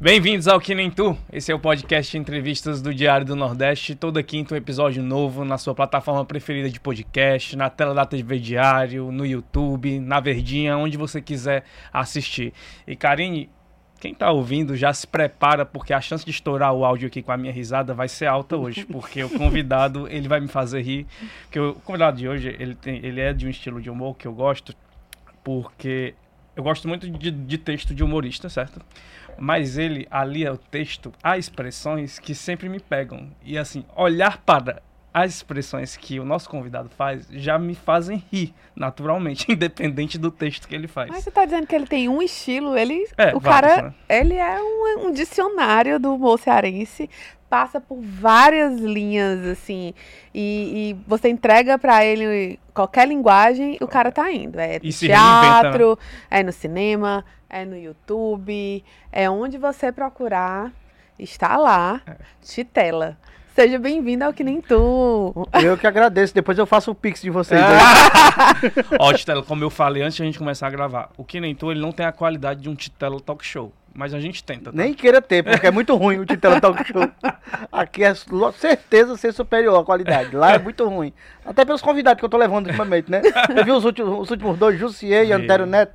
Bem-vindos ao Que Nem Tu. Esse é o podcast de entrevistas do Diário do Nordeste. Toda quinta um episódio novo na sua plataforma preferida de podcast, na tela da TV Diário, no YouTube, na Verdinha, onde você quiser assistir. E Karine, quem tá ouvindo já se prepara porque a chance de estourar o áudio aqui com a minha risada vai ser alta hoje, porque o convidado, ele vai me fazer rir, porque o convidado de hoje, ele tem, ele é de um estilo de humor que eu gosto, porque eu gosto muito de, de texto de humorista, certo? Mas ele alia o texto a expressões que sempre me pegam. E assim, olhar para as expressões que o nosso convidado faz já me fazem rir, naturalmente, independente do texto que ele faz. Mas você tá dizendo que ele tem um estilo, ele. É, o vários, cara, né? ele é um, um dicionário do humor cearense, passa por várias linhas, assim, e, e você entrega pra ele qualquer linguagem, o cara tá indo. É reinventa, né? teatro, é no cinema, é no YouTube, é onde você procurar, está lá, É. Titela. Seja bem-vindo ao Que Nem Tu. Eu que agradeço. Depois eu faço o pix de vocês. É. Ó, Titela, como eu falei antes de a gente começar a gravar, o Que Nem Tu, ele não tem a qualidade de um Titela Talk Show. Mas a gente tenta, tá? Nem queira ter, porque é muito ruim o Titela Talk Show. Aqui é certeza ser superior a qualidade. Lá é muito ruim. Até pelos convidados que eu tô levando ultimamente, né? Eu vi os últimos, os últimos dois, Jussier e. Antero Neto.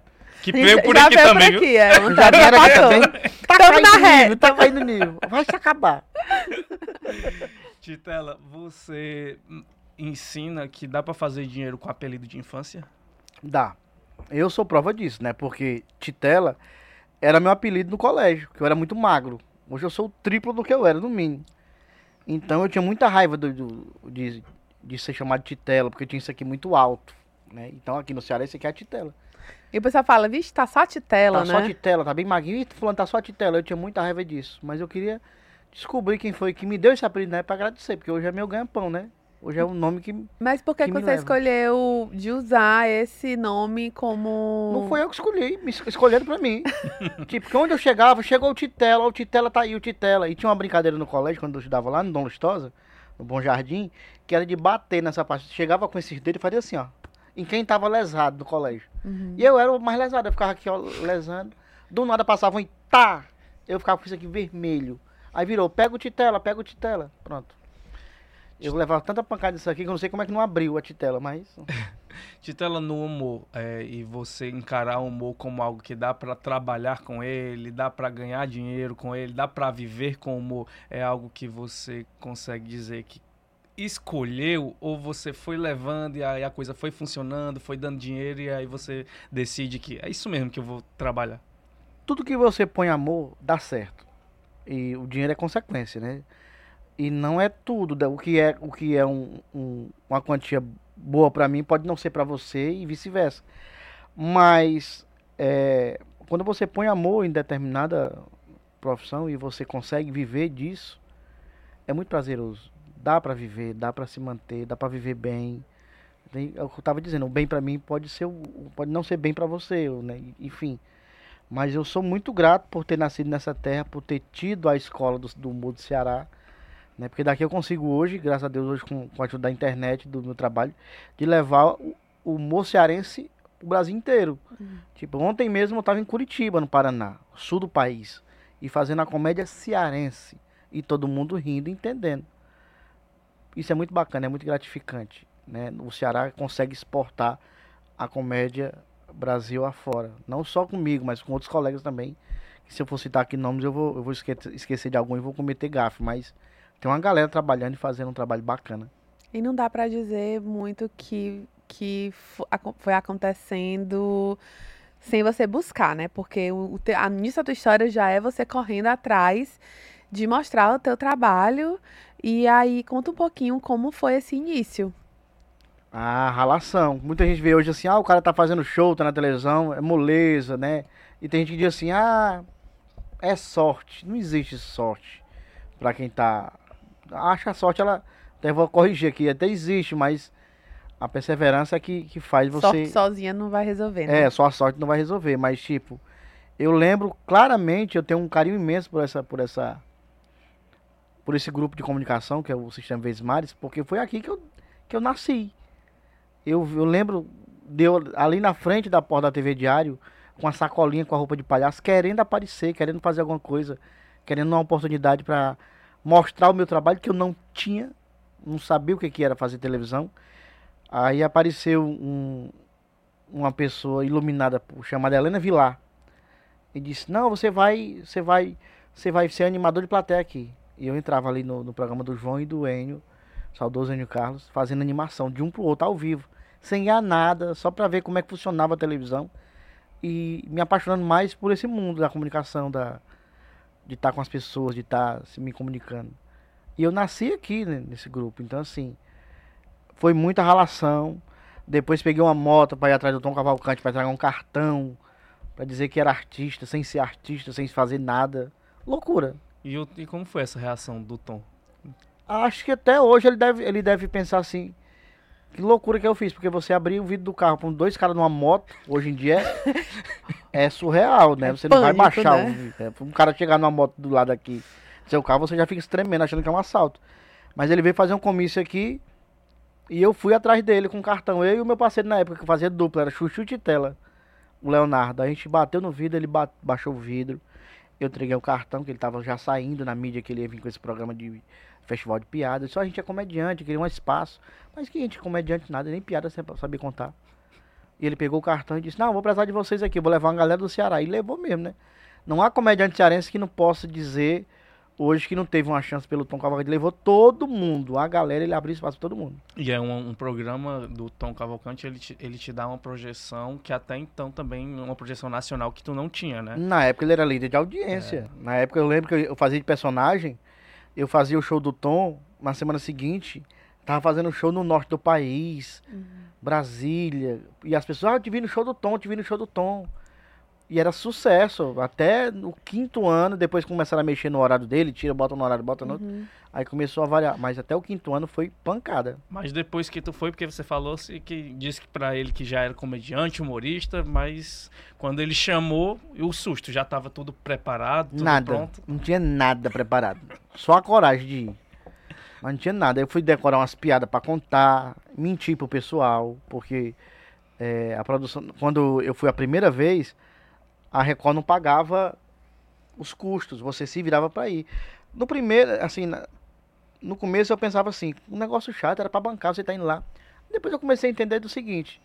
Que veio por Já aqui veio também, por aqui, é, um Já vieram aqui passou. também. Tá Tamo caindo na nível, tá caindo no nível. Vai se acabar. Titela, você ensina que dá pra fazer dinheiro com apelido de infância? Dá. Eu sou prova disso, né? Porque Titela era meu apelido no colégio, que eu era muito magro. Hoje eu sou o triplo do que eu era, no mínimo. Então eu tinha muita raiva do, do- de, de ser chamado de Titela, porque eu tinha isso aqui muito alto. Né? Então aqui no Ceará esse aqui é a Titela. E o pessoal fala, vixe, tá só Titela, tá né? só Titela, tá bem magrinho. Ih, fulano tá só Titela. Eu tinha muita raiva disso. Mas eu queria descobrir quem foi que me deu esse apelido, né? Pra agradecer, porque hoje é meu ganha-pão, né? Hoje é um nome que. Mas por que, que você leva. escolheu de usar esse nome como. Não foi eu que escolhi, escolheram pra mim. tipo, que onde eu chegava, chegou o Titela, o Titela tá aí, o Titela. E tinha uma brincadeira no colégio, quando eu estudava lá no Dom Lustosa, no Bom Jardim, que era de bater nessa parte. Chegava com esses dedos e fazia assim, ó. Em quem tava lesado do colégio. Uhum. E eu era o mais lesado, eu ficava aqui, ó, lesando. Do nada passava um e tá! Eu ficava com isso aqui vermelho. Aí virou, pega o Titela, pega o Titela. Pronto. Eu levava tanta pancada disso aqui que eu não sei como é que não abriu a Titela, mas. Titela no humor, é, e você encarar o humor como algo que dá pra trabalhar com ele, dá pra ganhar dinheiro com ele, dá pra viver com o humor, é algo que você consegue dizer que escolheu ou você foi levando e aí a coisa foi funcionando, foi dando dinheiro e aí você decide que é isso mesmo que eu vou trabalhar. tudo que você põe amor dá certo. E o dinheiro é consequência, né? E não é tudo. O que é, o que é um- um- uma quantia boa pra mim pode não ser pra você e vice-versa. Mas é, quando você põe amor em determinada profissão e você consegue viver disso, é muito prazeroso. Dá pra viver, dá pra se manter, dá pra viver bem. Tem- é o que eu tava dizendo, o bem pra mim pode ser, pode não ser bem pra você, né? Enfim. Mas eu sou muito grato por ter nascido nessa terra, por ter tido a escola do, do humor do Ceará. Né? Porque daqui eu consigo hoje, graças a Deus, hoje com, com a ajuda da internet, do meu trabalho, de levar o, o humor cearense o Brasil inteiro. Tipo, ontem mesmo eu estava em Curitiba, no Paraná, sul do país, e fazendo a comédia cearense. E todo mundo rindo e entendendo. Isso é muito bacana, é muito gratificante. Né? O Ceará consegue exportar a comédia Brasil afora. Não só comigo, mas com outros colegas também. Se eu for citar aqui nomes, eu vou, eu vou esque- esquecer de algum e vou cometer gafe. Mas tem uma galera trabalhando e fazendo um trabalho bacana. E não dá pra dizer muito que, que foi acontecendo sem você buscar, né? Porque o, a início da tua história já é você correndo atrás de mostrar o teu trabalho. E aí, conta um pouquinho como foi esse início. A ralação. Muita gente vê hoje assim, ah, o cara tá fazendo show, tá na televisão, é moleza, né? E tem gente que diz assim, ah, é sorte. Não existe sorte pra quem tá. Acho que a sorte, ela. Até vou corrigir aqui, até existe, mas a perseverança é que, que faz você. Sorte sozinha não vai resolver, né? É, só a sorte não vai resolver, mas tipo, eu lembro claramente, eu tenho um carinho imenso por essa por essa por esse grupo de comunicação que é o Sistema Vesmares, porque foi aqui que eu que eu nasci. Eu, eu lembro de ali na frente da porta da TV Diário, com a sacolinha, com a roupa de palhaço, querendo aparecer, querendo fazer alguma coisa, querendo uma oportunidade para mostrar o meu trabalho que eu não tinha, não sabia o que, que era fazer televisão. Aí apareceu um, uma pessoa iluminada chamada Helena Vilar e disse: "Não, você vai, você vai, você vai ser animador de plateia aqui". E eu entrava ali no, no programa do João e do Enio, saudoso Enio Carlos, fazendo animação de um pro outro ao vivo, sem ganhar nada, só para ver como é que funcionava a televisão e me apaixonando mais por esse mundo da comunicação, da de estar com as pessoas, de estar se me comunicando. E eu nasci aqui né, nesse grupo, então assim, foi muita relação. Depois peguei uma moto para ir atrás do Tom Cavalcante para trazer um cartão, para dizer que era artista, sem ser artista, sem fazer nada. Loucura. E, o- e como foi essa reação do Tom? Acho que até hoje ele deve, ele deve pensar assim. Que loucura que eu fiz, porque você abrir o vidro do carro com dois caras numa moto, hoje em dia é, é surreal, né? É você não vai baixar né? o. É, um cara chegar numa moto do lado aqui, seu carro, você já fica tremendo, achando que é um assalto. Mas ele veio fazer um comício aqui e eu fui atrás dele com o cartão. Eu e o meu parceiro na época, que fazia dupla, era Chuchu Titela, o Leonardo. A gente bateu no vidro, ele ba- baixou o vidro. Eu entreguei o cartão, que ele tava já saindo na mídia, que ele ia vir com esse programa de festival de piadas. Só a gente é comediante, queria um espaço. Mas que a gente comediante nada, nem piada sabia contar. E ele pegou o cartão e disse, não, vou precisar de vocês aqui, vou levar uma galera do Ceará. E levou mesmo, né? Não há comediante cearense que não possa dizer hoje que não teve uma chance pelo Tom Cavalcante. Ele levou todo mundo, a galera, ele abriu espaço pra todo mundo. E é um, um programa do Tom Cavalcante, ele te, ele te dá uma projeção que até então também, uma projeção nacional que tu não tinha, né? Na época ele era líder de audiência. Na época eu lembro que eu- fazia de personagem, eu fazia o show do Tom, na semana seguinte, tava fazendo show no norte do país, Brasília, e as pessoas, ah, eu te vi no show do Tom, eu te vi no show do Tom. E era sucesso, até no quinto ano, depois começaram a mexer no horário dele, tira, bota no horário, bota no outro, Uhum. aí começou a variar, mas até o quinto ano foi pancada. Mas depois que tu foi, porque você falou que disse que pra ele que já era comediante, humorista, mas quando ele chamou, o susto já tava tudo preparado, tudo nada, pronto. não tinha nada preparado, só a coragem de ir. Mas não tinha nada. Eu fui decorar umas piadas pra contar, mentir pro pessoal, porque é, a produção. Quando eu fui a primeira vez, a Record não pagava os custos, você se virava pra ir. No primeiro, assim, no começo eu pensava assim, um negócio chato era pra bancar, você tá indo lá. Depois eu comecei a entender do seguinte: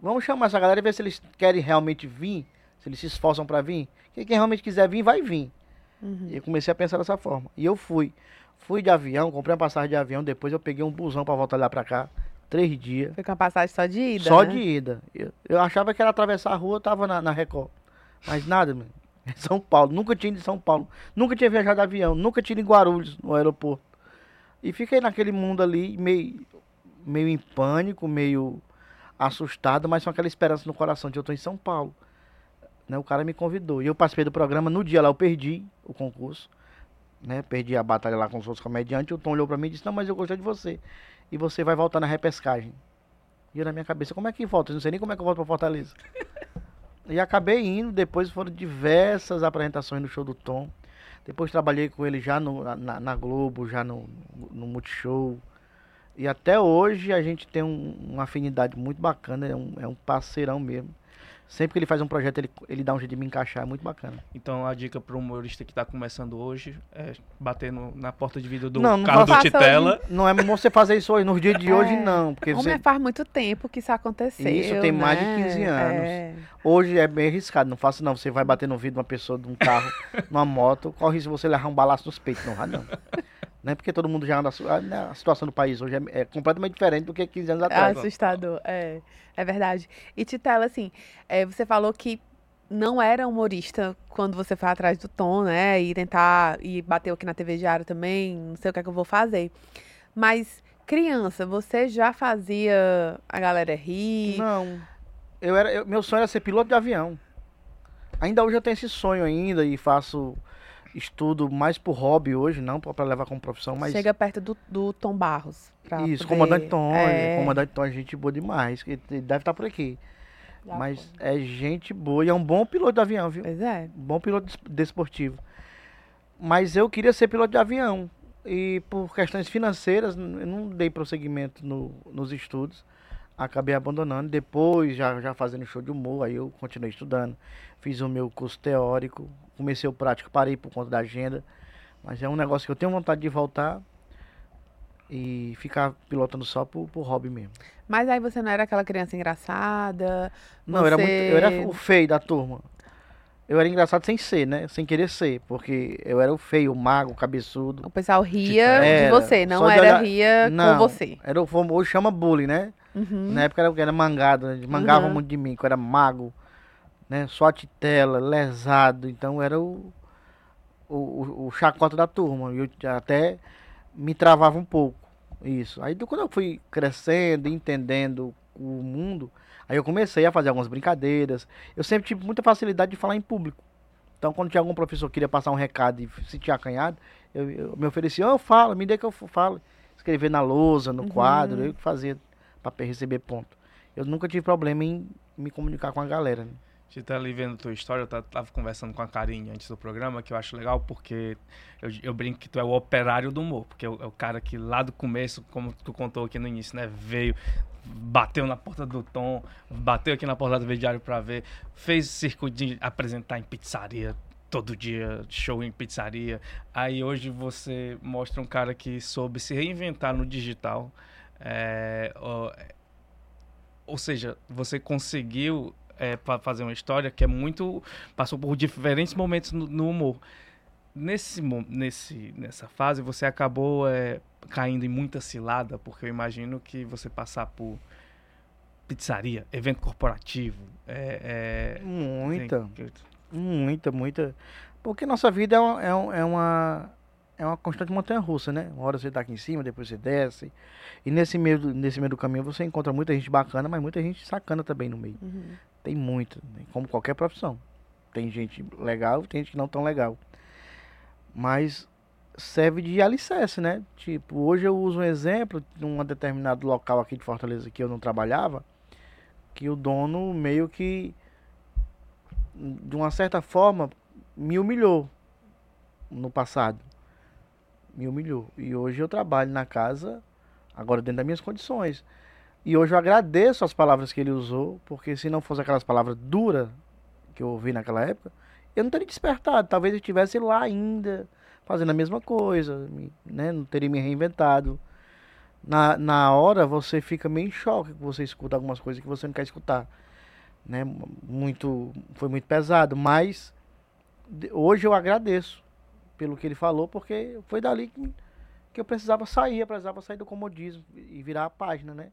vamos chamar essa galera e ver se eles querem realmente vir, se eles se esforçam pra vir. Quem quem realmente quiser vir, vai vir. Uhum. E eu comecei a pensar dessa forma. E eu fui. Fui de avião, comprei uma passagem de avião, depois eu peguei um busão pra voltar lá pra cá. Três dias. Foi com a passagem só de ida. só né? de ida. Eu, eu achava que era atravessar a rua, eu tava na, na Record. Mas nada. É São Paulo. Nunca tinha ido em São Paulo. Nunca tinha viajado de avião. Nunca tinha ido em Guarulhos, no aeroporto. E fiquei naquele mundo ali, meio, meio em pânico, meio assustado, mas com aquela esperança no coração de eu tô em São Paulo. Né, o cara me convidou. E eu participei do programa. No dia lá eu perdi o concurso. Né, perdi a batalha lá com os outros comediantes. O Tom olhou pra mim e disse: Não, mas eu gostei de você. E você vai voltar na repescagem. E eu na minha cabeça: Como é que volta? Eu não sei nem como é que eu volto pra Fortaleza. e acabei indo. Depois foram diversas apresentações no show do Tom. Depois trabalhei com ele já no- na, na Globo, já no, no Multishow. E até hoje a gente tem um- uma afinidade muito bacana, é um, é um parceirão mesmo. Sempre que ele faz um projeto, ele, ele dá um jeito de me encaixar, é muito bacana. Então a dica pro humorista que tá começando hoje é bater no- na porta de vidro do Não, não carro do Titela. Não é bom você fazer isso hoje, nos dias de hoje É. não. Porque Como você, é, faz muito tempo que isso aconteceu. Isso tem mais de né? 15 anos. É. hoje é bem arriscado, não faça não. Você vai bater no vidro de uma pessoa de um carro, numa moto, corre risco de você levar um balaço nos peitos. Não, vai não. Não é porque todo mundo já anda. A, né, a situação do país hoje é, é completamente diferente do que 15 anos É atrás. assustador, é. É verdade. E Titela, assim, é, você falou que não era humorista quando você foi atrás do Tom, né? E tentar. E bateu aqui na TV Diário também, não sei o que é que eu vou fazer. Mas, criança, você já fazia a galera rir? Não. Eu era, eu- meu sonho era ser piloto de avião. Ainda hoje eu tenho esse sonho ainda e faço estudo mais por hobby hoje, não para levar como profissão, mas Chega perto do, do Tom Barros. isso, poder- comandante Tom, É, comandante Tom é gente boa demais, que deve estar por aqui. já mas foi. é gente boa e é um bom piloto de avião, viu? Pois é. Um bom piloto des- desportivo. Mas eu queria ser piloto de avião. E por questões financeiras, eu não dei prosseguimento no- nos estudos. Acabei abandonando. Depois, já, já fazendo show de humor, aí eu continuei estudando. Fiz o meu curso teórico, comecei o prático, parei por conta da agenda. Mas é um negócio que eu tenho vontade de voltar e ficar pilotando só por, por hobby mesmo. Mas aí você não era aquela criança engraçada? Não, eu era muito, eu era o feio da turma. Eu era engraçado sem ser, né? Sem querer ser, porque eu era o feio, o mago, o cabeçudo. O pessoal ria Era, de você, não era olhar- ria Não, com você. Era o famo- hoje chama bullying, né? Uhum. Na época era, era mangado, né? mangavam Uhum. muito de mim, que eu era mago, né? Só tela, lesado, então era o, o, o, chacota da turma. E eu até me travava um pouco, isso. Aí do- quando eu fui crescendo, entendendo o mundo, aí eu comecei a fazer algumas brincadeiras. Eu sempre tive muita facilidade de falar em público. Então quando tinha algum professor que queria passar um recado e se tinha acanhado, eu, eu me oferecia, "Ô, eu falo, me dê que eu falo. Escrever na lousa, no Uhum. quadro, eu que fazia para receber ponto. Eu nunca tive problema em me comunicar com a galera. Né? Gente tá ali vendo tua história, eu ta- tava conversando com a Karine antes do programa, que eu acho legal porque eu, eu brinco que tu é o operário do humor, porque é o, é o cara que lá do começo, como tu contou aqui no início, né, veio, bateu na porta do Tom, bateu aqui na porta do Vediário pra ver, fez circuito de apresentar em pizzaria todo dia, show em pizzaria. Aí hoje você mostra um cara que soube se reinventar no digital. É, ó, ou seja, você conseguiu é, fa- fazer uma história que é muito. passou por diferentes momentos no, no humor. Nesse, nesse, nessa fase, você acabou é, caindo em muita cilada, porque eu imagino que você passar por pizzaria, evento corporativo. É, é, Muita, tem- muita, muita. Porque nossa vida é é um- é uma, é uma constante montanha-russa, né? Uma hora você tá aqui em cima, depois você desce. E nesse meio, do- nesse meio do caminho você encontra muita gente bacana, mas muita gente sacana também no meio. Uhum. Tem muito, né? como qualquer profissão. Tem gente legal, tem gente que não tão legal. Mas serve de alicerce, né? Tipo, hoje eu uso um exemplo num determinado local aqui de Fortaleza que eu não trabalhava, que o dono meio que de uma certa forma me humilhou no passado. Me humilhou. E hoje eu trabalho na casa, agora dentro das minhas condições. E hoje eu agradeço as palavras que ele usou, porque se não fosse aquelas palavras duras que eu ouvi naquela época, eu não teria despertado. Talvez eu estivesse lá ainda, fazendo a mesma coisa, né? não teria me reinventado. Na, na hora você fica meio em choque, que você escuta algumas coisas que você não quer escutar. Né? Muito, foi muito pesado, mas hoje eu agradeço pelo que ele falou, porque foi dali que, que eu precisava sair, eu precisava sair do comodismo e virar a página, né?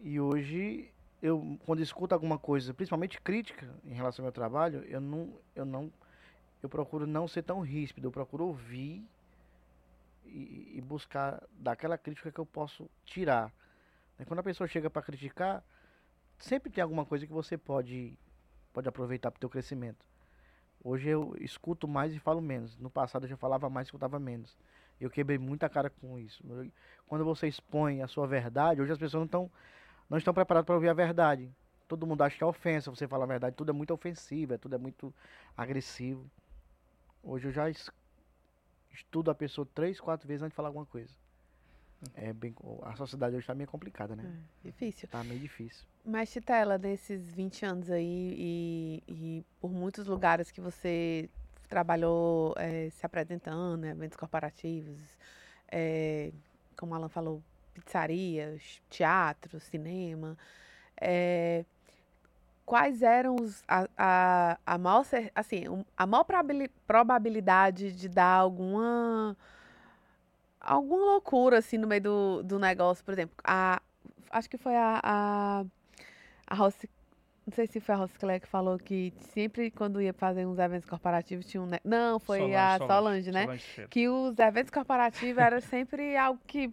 E hoje, eu quando escuto alguma coisa, principalmente crítica em relação ao meu trabalho, eu não, eu não, eu procuro não ser tão ríspido, eu procuro ouvir e, e buscar daquela crítica que eu posso tirar. Né? Quando a pessoa chega para criticar, sempre tem alguma coisa que você pode, pode aproveitar para o teu crescimento. Hoje eu escuto mais e falo menos. No passado eu já falava mais e escutava menos. Eu quebrei muita cara com isso. Quando você expõe a sua verdade, hoje as pessoas não estão não estão preparadas para ouvir a verdade. Todo mundo acha que é ofensa você falar a verdade. Tudo é muito ofensivo, é tudo é muito agressivo. Hoje eu já es- estudo a pessoa três, quatro vezes antes de falar alguma coisa. É bem, a sociedade hoje está meio complicada, né? É, difícil. Tá meio difícil. Mas, Titela, nesses 20 anos aí e, e por muitos lugares que você trabalhou eh, se apresentando, eventos corporativos, eh, como o Alan falou, pizzarias, teatro, cinema, eh, quais eram os, a, a, a maior, assim, a maior probabili- probabilidade de dar alguma alguma loucura assim no meio do, do negócio, por exemplo, a, acho que foi a, a, a Rossi, não sei se foi a Rosclé que falou que sempre quando ia fazer uns eventos corporativos tinha um. ne- Não, foi Solange, a Solange, Solange, né? Solange. Que os eventos corporativos era sempre algo que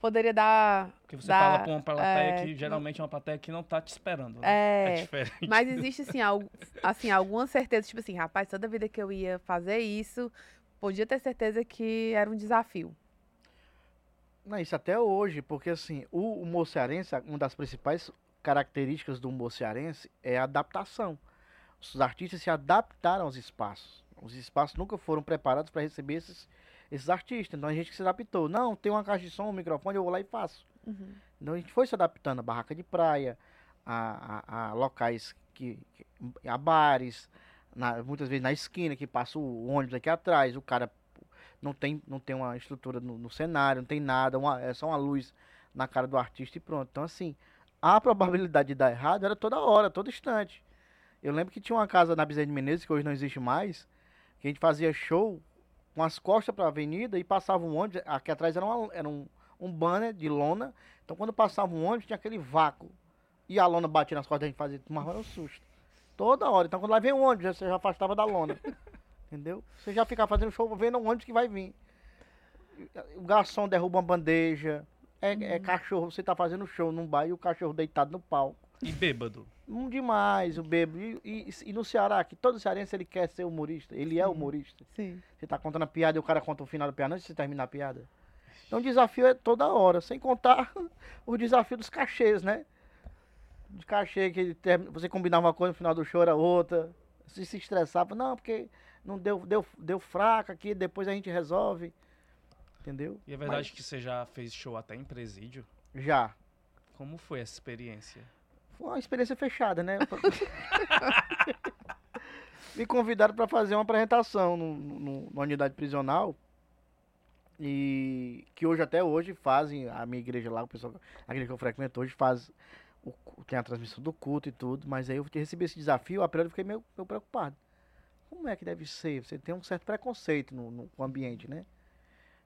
poderia dar. Porque você Dá, fala pra uma plateia é, que geralmente é uma plateia que não tá te esperando. né? É, diferente. Mas existe, assim, algo, assim, alguma certeza, tipo assim, rapaz, toda vida que eu ia fazer isso, podia ter certeza que era um desafio. Não, isso até hoje, porque assim, o humor cearense, uma das principais características do humor cearense é a adaptação. Os artistas se adaptaram aos espaços. Os espaços nunca foram preparados para receber esses, esses artistas. Então a gente se adaptou. Não, tem uma caixa de som, um microfone, eu vou lá e faço. Uhum. Então a gente foi se adaptando a barraca de praia, a, a, a locais que, que- a bares, na- muitas vezes na esquina que passa o ônibus aqui atrás, o cara não tem, não tem uma estrutura no, no cenário, não tem nada, uma- é só uma luz na cara do artista e pronto. Então assim, a probabilidade de dar errado era toda hora, todo instante. Eu lembro que tinha uma casa na Bezerra de Menezes, que hoje não existe mais, que a gente fazia show com as costas para a avenida e passava um ônibus, aqui atrás era, uma- era um, um banner de lona, então quando passava um ônibus tinha aquele vácuo e a lona batia nas costas da gente fazia, tomava um susto. Toda hora, então quando lá vem um ônibus, você já afastava da lona, entendeu? Você já fica fazendo show vendo ônibus que vai vir. O garçom derruba uma bandeja, é, é cachorro, você tá fazendo show num bar e o cachorro deitado no palco. E bêbado. Um demais, o bebo. E, e- e no Ceará, que todo cearense ele quer ser humorista. Ele é humorista. Sim. Você tá contando a piada e o cara conta o final da piada antes de você terminar a piada. Então o desafio é toda hora, sem contar o desafio dos cachês, né? De cachê que você combinava uma coisa no final do show era outra. Você se estressava, não, porque não deu, deu, deu fraca aqui, depois a gente resolve. Entendeu? E é verdade que você já fez show até em presídio? Já. Como foi essa experiência? Foi uma experiência fechada, né? Me convidaram para fazer uma apresentação no, no- numa unidade prisional. E que hoje, até hoje, fazem, a minha igreja lá, o pessoal, a igreja que eu frequento hoje faz, o tem a transmissão do culto e tudo, mas aí eu recebi esse desafio, a priori eu fiquei meio, meio preocupado. Como é que deve ser? Você tem um certo preconceito no, no ambiente, né?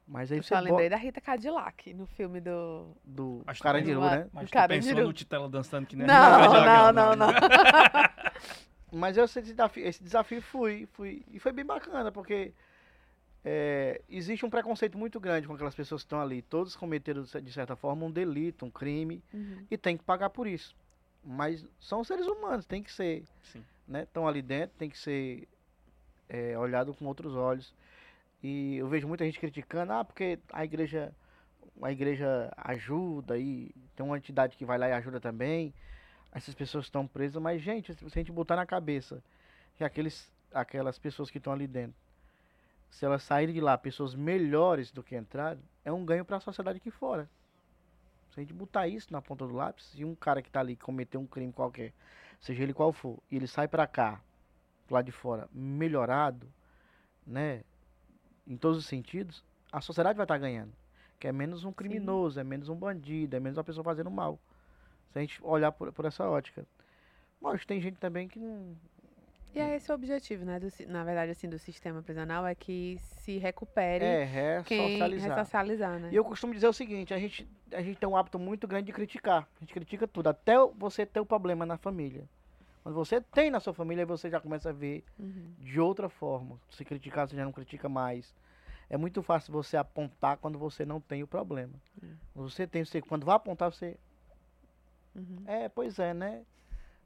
Mas aí Eu você só bo- lembrei da Rita Cadillac no filme do. do Acho que Carandiru, né? Mas tu Carandiru. pensou no Titela dançando que nem Não, a Rita não, Cadillac, não, não. Mas eu esse desafio, esse desafio fui, fui. E foi bem bacana, porque é, existe um preconceito muito grande com aquelas pessoas que estão ali. Todos cometeram, de certa forma, um delito, um crime, Uhum. e tem que pagar por isso. Mas são seres humanos, tem que ser, Sim. né? Estão ali dentro, tem que ser é, olhado com outros olhos. E eu vejo muita gente criticando, ah, porque a igreja, a igreja ajuda e tem uma entidade que vai lá e ajuda também. Essas pessoas estão presas, mas gente, se a gente botar na cabeça que aqueles, aquelas pessoas que estão ali dentro, se elas saírem de lá pessoas melhores do que entraram, é um ganho para a sociedade aqui fora. Se a gente botar isso na ponta do lápis, se um cara que tá ali cometeu um crime qualquer, seja ele qual for, e ele sai para cá, lado de fora, melhorado, né, em todos os sentidos, a sociedade vai estar ganhando. Que é menos um criminoso, é menos um bandido, é menos uma pessoa fazendo mal. Se a gente olhar por, por essa ótica. Mas tem gente também que não. E é esse o objetivo, né? do na verdade, assim, do sistema prisional é que se recupere É, ressocializar. ressocializar, né? E eu costumo dizer o seguinte, a gente, a gente tem um hábito muito grande de criticar. A gente critica tudo, até você ter o problema na família. Quando você tem na sua família, você já começa a ver Uhum. de outra forma. Se criticar, você já não critica mais. É muito fácil você apontar quando você não tem o problema. Quando Você tem, você, quando vai apontar, você. Uhum. É, pois é, né?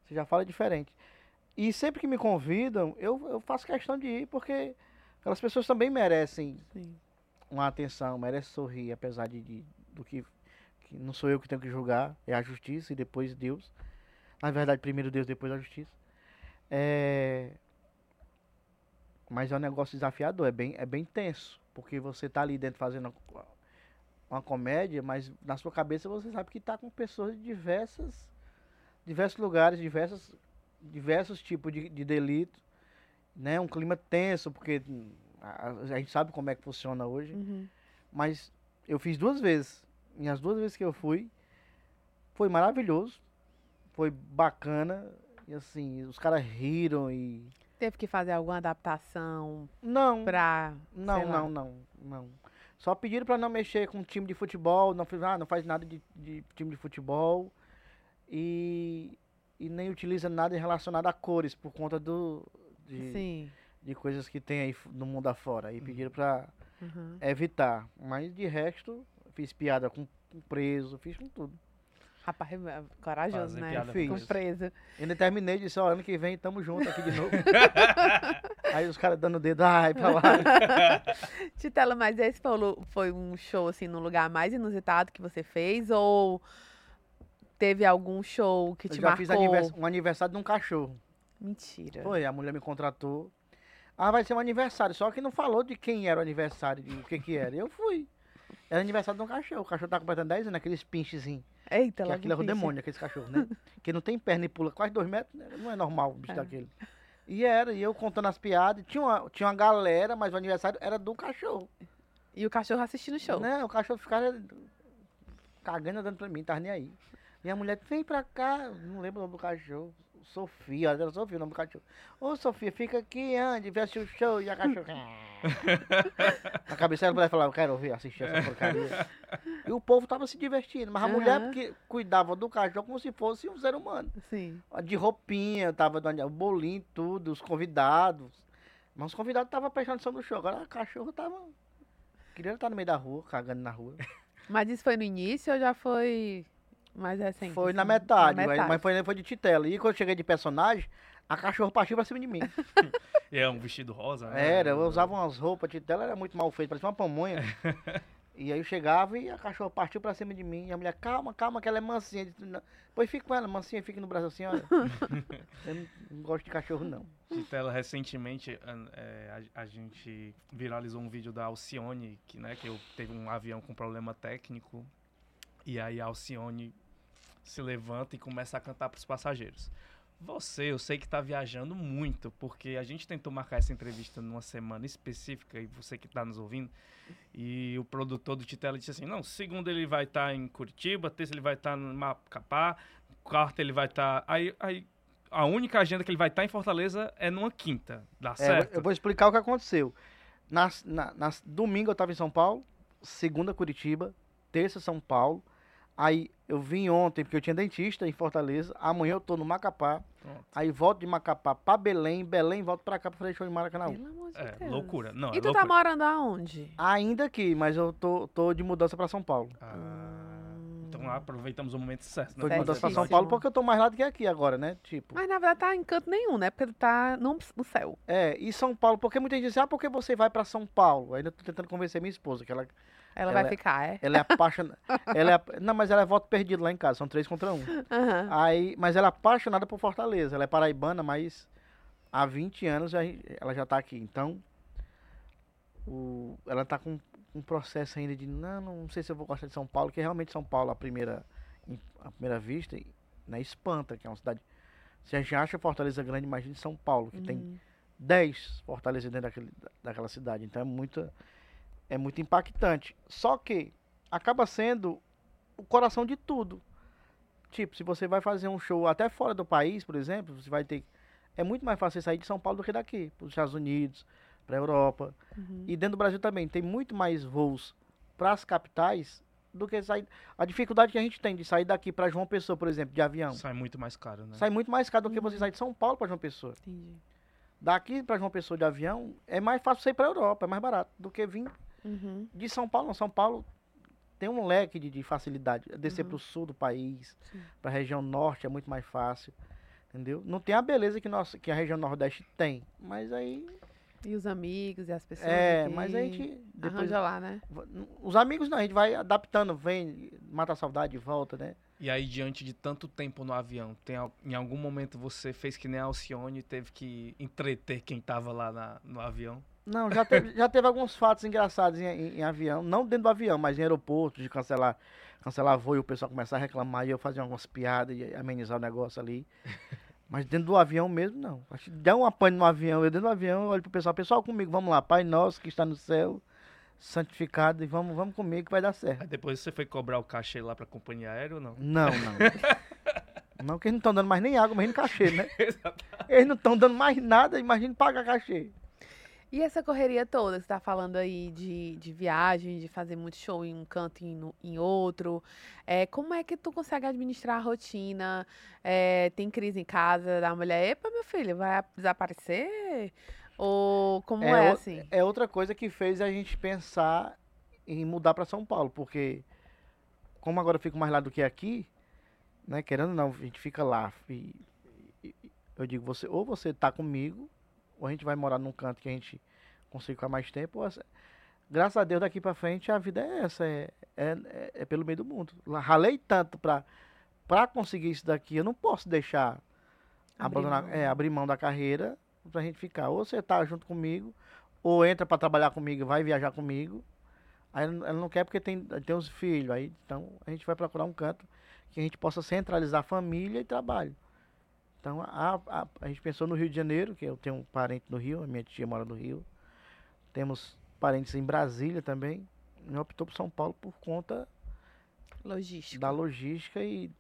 Você já fala diferente. E sempre que me convidam, eu, eu faço questão de ir, porque aquelas pessoas também merecem Sim. uma atenção, merece sorrir, apesar de, de- do que, que não sou eu que tenho que julgar, é a justiça e depois Deus. Na verdade, primeiro Deus, depois a justiça. É... Mas é um negócio desafiador, é bem, é bem tenso, porque você tá ali dentro fazendo uma, comédia, mas na sua cabeça você sabe que tá com pessoas de diversas, diversos lugares, diversas, diversos tipos de, de delito, né? Um clima tenso, porque a, a gente sabe como é que funciona hoje. Uhum. Mas eu fiz duas vezes. E as duas vezes que eu fui, foi maravilhoso. Foi bacana. E assim, os caras riram e. Teve que fazer alguma adaptação Não, pra. não, não, não, não. Só pediram pra não mexer com time de futebol. Não, ah, não faz nada de, de time de futebol. E, e nem utiliza nada relacionado a cores, por conta do. De, Sim. de coisas que tem aí no mundo afora. Aí pediram pra Uhum. evitar. Mas de resto, fiz piada com, com preso, fiz com tudo. Rapaz, é corajoso, Fazer né? piada com preso. preso. Ainda terminei de ó, ano que vem tamo junto aqui de novo. Aí os caras dando o dedo, ai, pra lá. Titela, mas esse foi, o lu- foi um show, assim, no lugar mais inusitado que você fez? Ou teve algum show que Eu te já fiz marcou? anivers- um aniversário de um cachorro. Mentira. Foi, a mulher me contratou. Ah, vai ser um aniversário. Só que não falou de quem era o aniversário, de o que que era. Eu fui. Era aniversário de um cachorro. O cachorro tá completando 10 anos, aqueles pinchezinhos. Eita, Que aquilo é o demônio, aqueles cachorros, né? que não tem perna e pula quase dois metros, né? não é normal um bicho É. daquele. E era, e eu contando as piadas, tinha uma, tinha uma galera, mas o aniversário era do cachorro. E o cachorro assistindo o show. Né? O cachorro ficava cagando andando pra mim, tava nem aí. E a mulher, vem pra cá, não lembro o nome do cachorro. Sofia, era Sofia o nome do cachorro. Ô Sofia, fica aqui, ande, vê assistir o show. E a cachorra. a cabeça da mulher falava, eu quero ouvir, assistir essa porcaria. E o povo tava se divertindo, mas a Aham. mulher que cuidava do cachorro como se fosse um ser humano. Sim. De roupinha, tava dando o bolinho, tudo, os convidados. Mas os convidados estavam prestando atenção no show. Agora a cachorro tava. Queria estar no meio da rua, cagando na rua. Mas isso foi no início ou já foi mais recente? Foi na assim? metade, Na mas- mas foi, foi de titela. E quando eu cheguei de personagem, a cachorro partiu pra cima de mim. E é um vestido rosa, né? Era, eu usava umas roupas, de titela era muito mal feito, parecia uma pamonha. e aí eu chegava e a cachorra partiu pra cima de mim. E a mulher, calma, calma, que ela é mansinha. Pois fica com ela, mansinha, fica no braço assim, olha. eu não, não gosto de cachorro, não. Titela, recentemente é, a, a gente viralizou um vídeo da Alcione, que, né, que eu teve um avião com problema técnico. E aí a Alcione se levanta e começa a cantar para os passageiros. Você, eu sei que está viajando muito, porque a gente tentou marcar essa entrevista numa semana específica, e você que está nos ouvindo, e o produtor do Titela disse assim, não, segunda ele vai estar em Curitiba, terça ele vai estar no Macapá, quarta ele vai estar... Aí, aí a única agenda que ele vai estar em Fortaleza é numa quinta, dá É, certo? eu vou explicar o que aconteceu. Nas, na, nas- domingo eu tava em São Paulo, segunda Curitiba, terça São Paulo. Aí eu vim ontem porque eu tinha dentista em Fortaleza. Amanhã eu tô no Macapá. Pronto. Aí volto de Macapá pra Belém, Belém volto pra cá pra fazer show em Maracanã. Pelo amor de É, Deus. loucura. Não, E é tu tá loucura. morando aonde? Ainda aqui, mas eu tô, tô de mudança pra São Paulo. Ah, então aproveitamos o momento certo. Tô de né? mudança pra. São Paulo porque eu tô mais lá do que aqui agora, né? Tipo. Mas na verdade tá em canto nenhum, né? Porque tu tá no, no céu. É, e São Paulo, porque muita gente diz, ah, por que você vai pra São Paulo? Ainda tô tentando convencer minha esposa, que ela, Ela, Ela vai é- ficar, é? ela é apaixonada. ela é, não, mas ela é voto perdido lá em casa, são três contra um. Aham. Aí, mas ela é apaixonada por Fortaleza. Ela é paraibana, mas há 20 anos ela já tá aqui. Então, o- ela tá com um processo ainda de não, não sei se eu vou gostar de São Paulo, que realmente São Paulo, à primeira, à primeira vista, né, espanta, que é uma cidade. Se a gente acha Fortaleza grande, imagine São Paulo, que tem Uhum. 10 Fortaleza dentro daquele, daquela cidade. Então é muito, é muito impactante. Só que acaba sendo o coração de tudo. Tipo, se você vai fazer um show até fora do país, por exemplo, você vai ter. É muito mais fácil você sair de São Paulo do que daqui, para os Estados Unidos, para a Europa. Uhum. E dentro do Brasil também tem muito mais voos para as capitais do que sair. A dificuldade que a gente tem de sair daqui para João Pessoa, por exemplo, de avião. Sai muito mais caro, né? Sai muito mais caro do que você sair de São Paulo para João Pessoa. Entendi. Daqui para João Pessoa de avião é mais fácil você ir para Europa, é mais barato do que vir Uhum. de São Paulo. Não, São Paulo tem um leque de, de facilidade. Descer para o sul do país, para a região norte é muito mais fácil. Entendeu? Não tem a beleza que, nossa, que a região nordeste tem. Mas aí. E os amigos e as pessoas. É, aqui. mas a gente. Depois, Arranja lá, né? os amigos não, a gente vai adaptando, vem, mata a saudade e volta, né? E aí, diante de tanto tempo no avião, tem, em algum momento você fez que nem a Alcione e teve que entreter quem tava lá na- no avião? Não, já teve, já teve alguns fatos engraçados em, em- em avião, não dentro do avião, mas em aeroporto, de cancelar, cancelar voo e o pessoal começar a reclamar e eu fazer algumas piadas e amenizar o negócio ali. Mas dentro do avião mesmo, não. Acho que dá um apanho no avião, eu dentro do avião, olho pro pessoal, pessoal comigo, vamos lá, Pai Nosso que está no céu, santificado, e vamos, vamos comigo que vai dar certo. Aí depois você foi cobrar o cachê lá pra companhia aérea ou não? Não, não. Não, que eles não estão dando mais nem água, imagina cachê, né? Eles não estão dando mais nada, imagina pagar cachê. E essa correria toda você tá falando aí de, de viagem, de fazer muito show em um canto e em, em outro, é, como é que tu consegue administrar a rotina? É, tem crise em casa da mulher, epa, meu filho, vai desaparecer? Ou como é, o- assim? é outra coisa que fez a gente pensar em mudar para São Paulo, porque como agora eu fico mais lá do que aqui, né, querendo ou não, a gente fica lá. E- e eu digo, você, ou você tá comigo, ou a gente vai morar num canto que a gente consiga ficar mais tempo. ou graças a Deus, daqui para frente, a vida é essa, é, é, é- pelo meio do mundo. Ralei tanto para para conseguir isso daqui, eu não posso deixar Abrir mão. é, abrir mão da carreira pra gente ficar. Ou você tá junto comigo, ou entra para trabalhar comigo, vai viajar comigo. Aí ela ela não quer porque tem, tem os filhos. Aí, então a gente vai procurar um canto que a gente possa centralizar família e trabalho. Então a, a, a gente pensou no Rio de Janeiro, que eu tenho um parente no Rio, a minha tia mora no Rio. Temos parentes em Brasília também. E optou por São Paulo por conta Logística. da logística e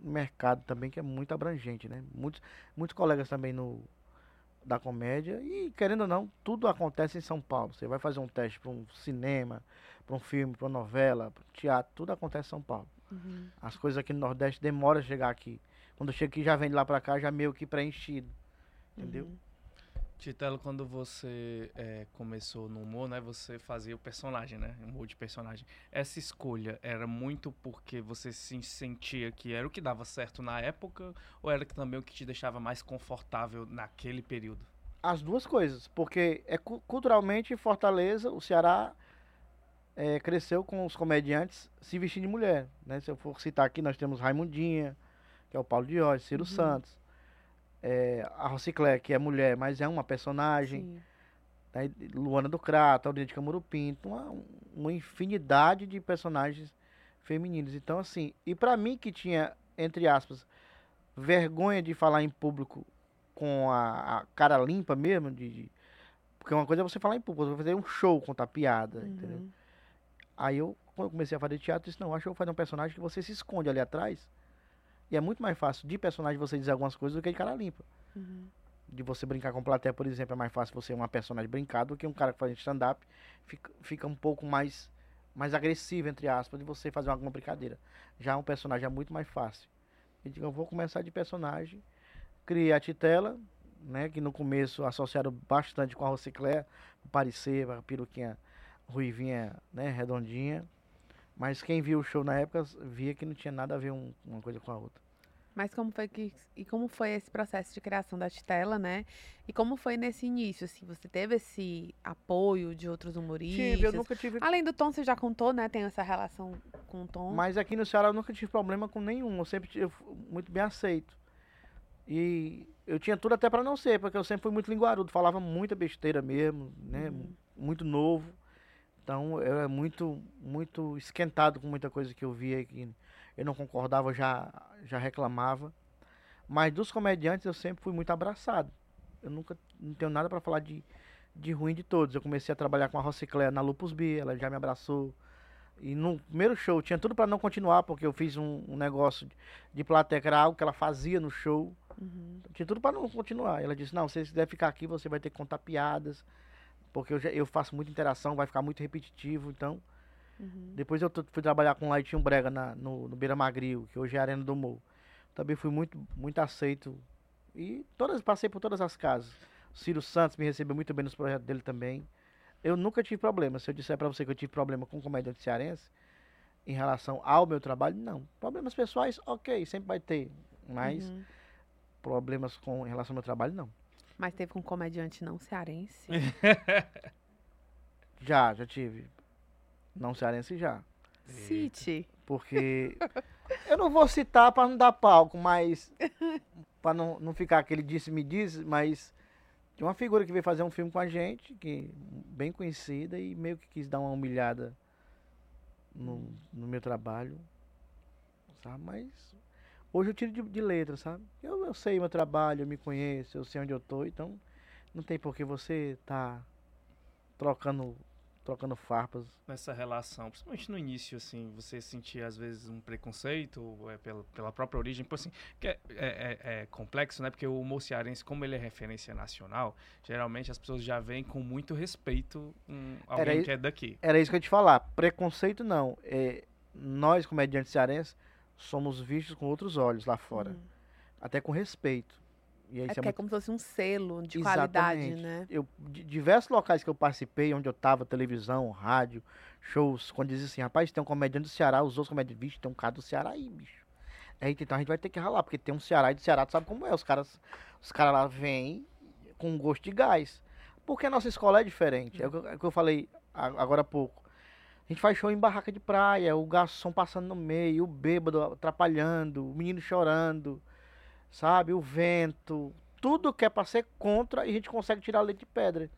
mercado também, que é muito abrangente, né? Muitos, muitos colegas também no da comédia e querendo ou não, tudo acontece em São Paulo. Você vai fazer um teste para um cinema, para um filme, para uma novela, para teatro, tudo acontece em São Paulo. Uhum. As coisas aqui no Nordeste demoram a chegar aqui. Quando chega aqui já vem de lá para cá já meio que preenchido. Entendeu? Uhum. Titelo, quando você é, começou no humor, né, você fazia o personagem, né, humor de personagem. Essa escolha era muito porque você se sentia que era o que dava certo na época ou era que também o que te deixava mais confortável naquele período? As duas coisas, porque é cu- culturalmente Fortaleza, o Ceará é, cresceu com os comediantes se vestindo de mulher. Né? Se eu for citar aqui, nós temos Raimundinha, que é o Paulo Diógenes, Ciro Uhum. Santos, é, a Rociclé, que é mulher, mas é uma personagem, né? Luana do Crato, Aurinha de Camuro Pinto, uma, uma infinidade de personagens femininos. Então, assim, e pra mim que tinha, entre aspas, vergonha de falar em público com a, a cara limpa mesmo, de, de- porque uma coisa é você falar em público, você fazer um show, contar piada, entendeu? Uhum. Aí eu, quando eu comecei a fazer teatro, disse, não, acho que eu vou fazer um personagem que você se esconde ali atrás. E é muito mais fácil de personagem você dizer algumas coisas do que de cara limpa. Uhum. De você brincar com plateia, por exemplo, é mais fácil você uma personagem brincar do que um cara que faz stand-up. Fica, fica um pouco mais, mais agressivo, entre aspas, de você fazer alguma brincadeira. Já um personagem é muito mais fácil. Eu digo, eu vou começar de personagem. Criei a Titela, né? Que no começo associaram bastante com a Rociclé, o parecer, a peruquinha ruivinha, né? Redondinha. Mas quem viu o show na época via que não tinha nada a ver um- uma coisa com a outra. Mas como foi que e como foi esse processo de criação da Titela, né? E como foi nesse início, assim, você teve esse apoio de outros humoristas? Tive, eu nunca tive Além do Tom, você já contou, né? Tem essa relação com o Tom. Mas aqui no Ceará eu nunca tive problema com nenhum. Eu sempre tive muito bem aceito. E eu tinha tudo até pra não ser, porque eu sempre fui muito linguarudo, falava muita besteira mesmo, né? Uhum. Muito novo. Então eu era muito, muito esquentado com muita coisa que eu via que eu não concordava, já, já reclamava. Mas dos comediantes eu sempre fui muito abraçado. Eu nunca não tenho nada pra falar de, de ruim de todos. Eu comecei a trabalhar com a Rociclé na Lupus B, ela já me abraçou. E no primeiro show tinha tudo pra não continuar, porque eu fiz um, um negócio de, de plateia, que era algo que ela fazia no show. Uhum. Tinha tudo pra não continuar. Ela disse: Não, se você quiser ficar aqui, você vai ter que contar piadas, porque eu, já- eu faço muita interação, vai ficar muito repetitivo. Então, Uhum. depois eu fui trabalhar com o Laitinho Brega na, no, no Beira Magril, que hoje é a Arena do Morro. Também fui muito, muito aceito. E todas, passei por todas as casas. O Ciro Santos me recebeu muito bem nos projetos dele também. Eu nunca tive problema. Se eu disser pra você que eu tive problema com comediante cearense, em relação ao meu trabalho, não. Problemas pessoais, ok, sempre vai ter. Mas Uhum. problemas com em relação ao meu trabalho, não. Mas teve com um comediante não cearense. Já, já tive. Não cearense já. Cite. Porque eu não vou citar pra não dar palco, mas pra não, não ficar aquele disse-me disse, mas tinha uma figura que veio fazer um filme com a gente, que bem conhecida e meio que quis dar uma humilhada no, no meu trabalho, sabe? Mas hoje eu tiro de, de letra, sabe? Eu, eu sei meu trabalho, eu me conheço, eu sei onde eu tô, então não tem por que você tá trocando trocando farpas. Nessa relação, principalmente no início, assim, você sentia às vezes um preconceito é, pela, pela própria origem, por assim, que é, é- é- é complexo, né? Porque o humor cearense, como ele é referência nacional, geralmente as pessoas já veem com muito respeito um, alguém Era que é daqui. Era isso que eu ia te falar. Preconceito não. É, nós, comediantes cearenses, somos vistos com outros olhos lá fora. Uhum. Até com respeito. E É é muito- como se fosse um selo de qualidade, Exatamente. né? Eu, de diversos locais que eu participei, onde eu tava, televisão, rádio, shows, quando dizia assim, rapaz, tem um comediante do Ceará, os outros comediantes, bicho, tem um cara do Ceará aí, bicho. Aí, então a gente vai ter que ralar, porque tem um Ceará e do Ceará, tu sabe como é, os caras, os caras lá vêm com um gosto de gás. Porque a nossa escola é diferente, é o que eu- é que eu falei agora há pouco. A gente faz show em barraca de praia, o garçom passando no meio, o bêbado atrapalhando, o menino chorando, sabe? O vento, tudo que é pra ser contra e a gente consegue tirar leite de pedra.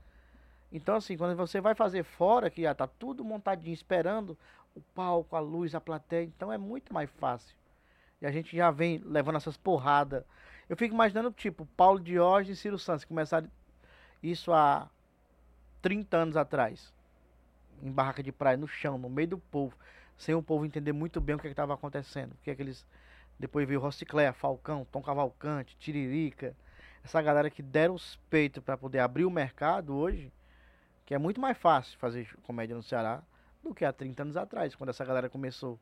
Então, assim, quando você vai fazer fora, que já tá tudo montadinho, esperando o palco, a luz, a plateia, então é muito mais fácil. E a gente já vem levando essas porradas. Eu fico imaginando, tipo, Paulo Diógenes e Ciro Santos, começaram isso há 30 anos atrás. Em barraca de praia, no chão, no meio do povo. Sem o povo entender muito bem o que estava acontecendo. O que é que eles. Depois veio Rosicléa, Falcão, Tom Cavalcante, Tiririca. Essa galera que deram os peitos para poder abrir o mercado hoje. Que é muito mais fácil fazer comédia no Ceará do que há 30 anos atrás, quando essa galera começou.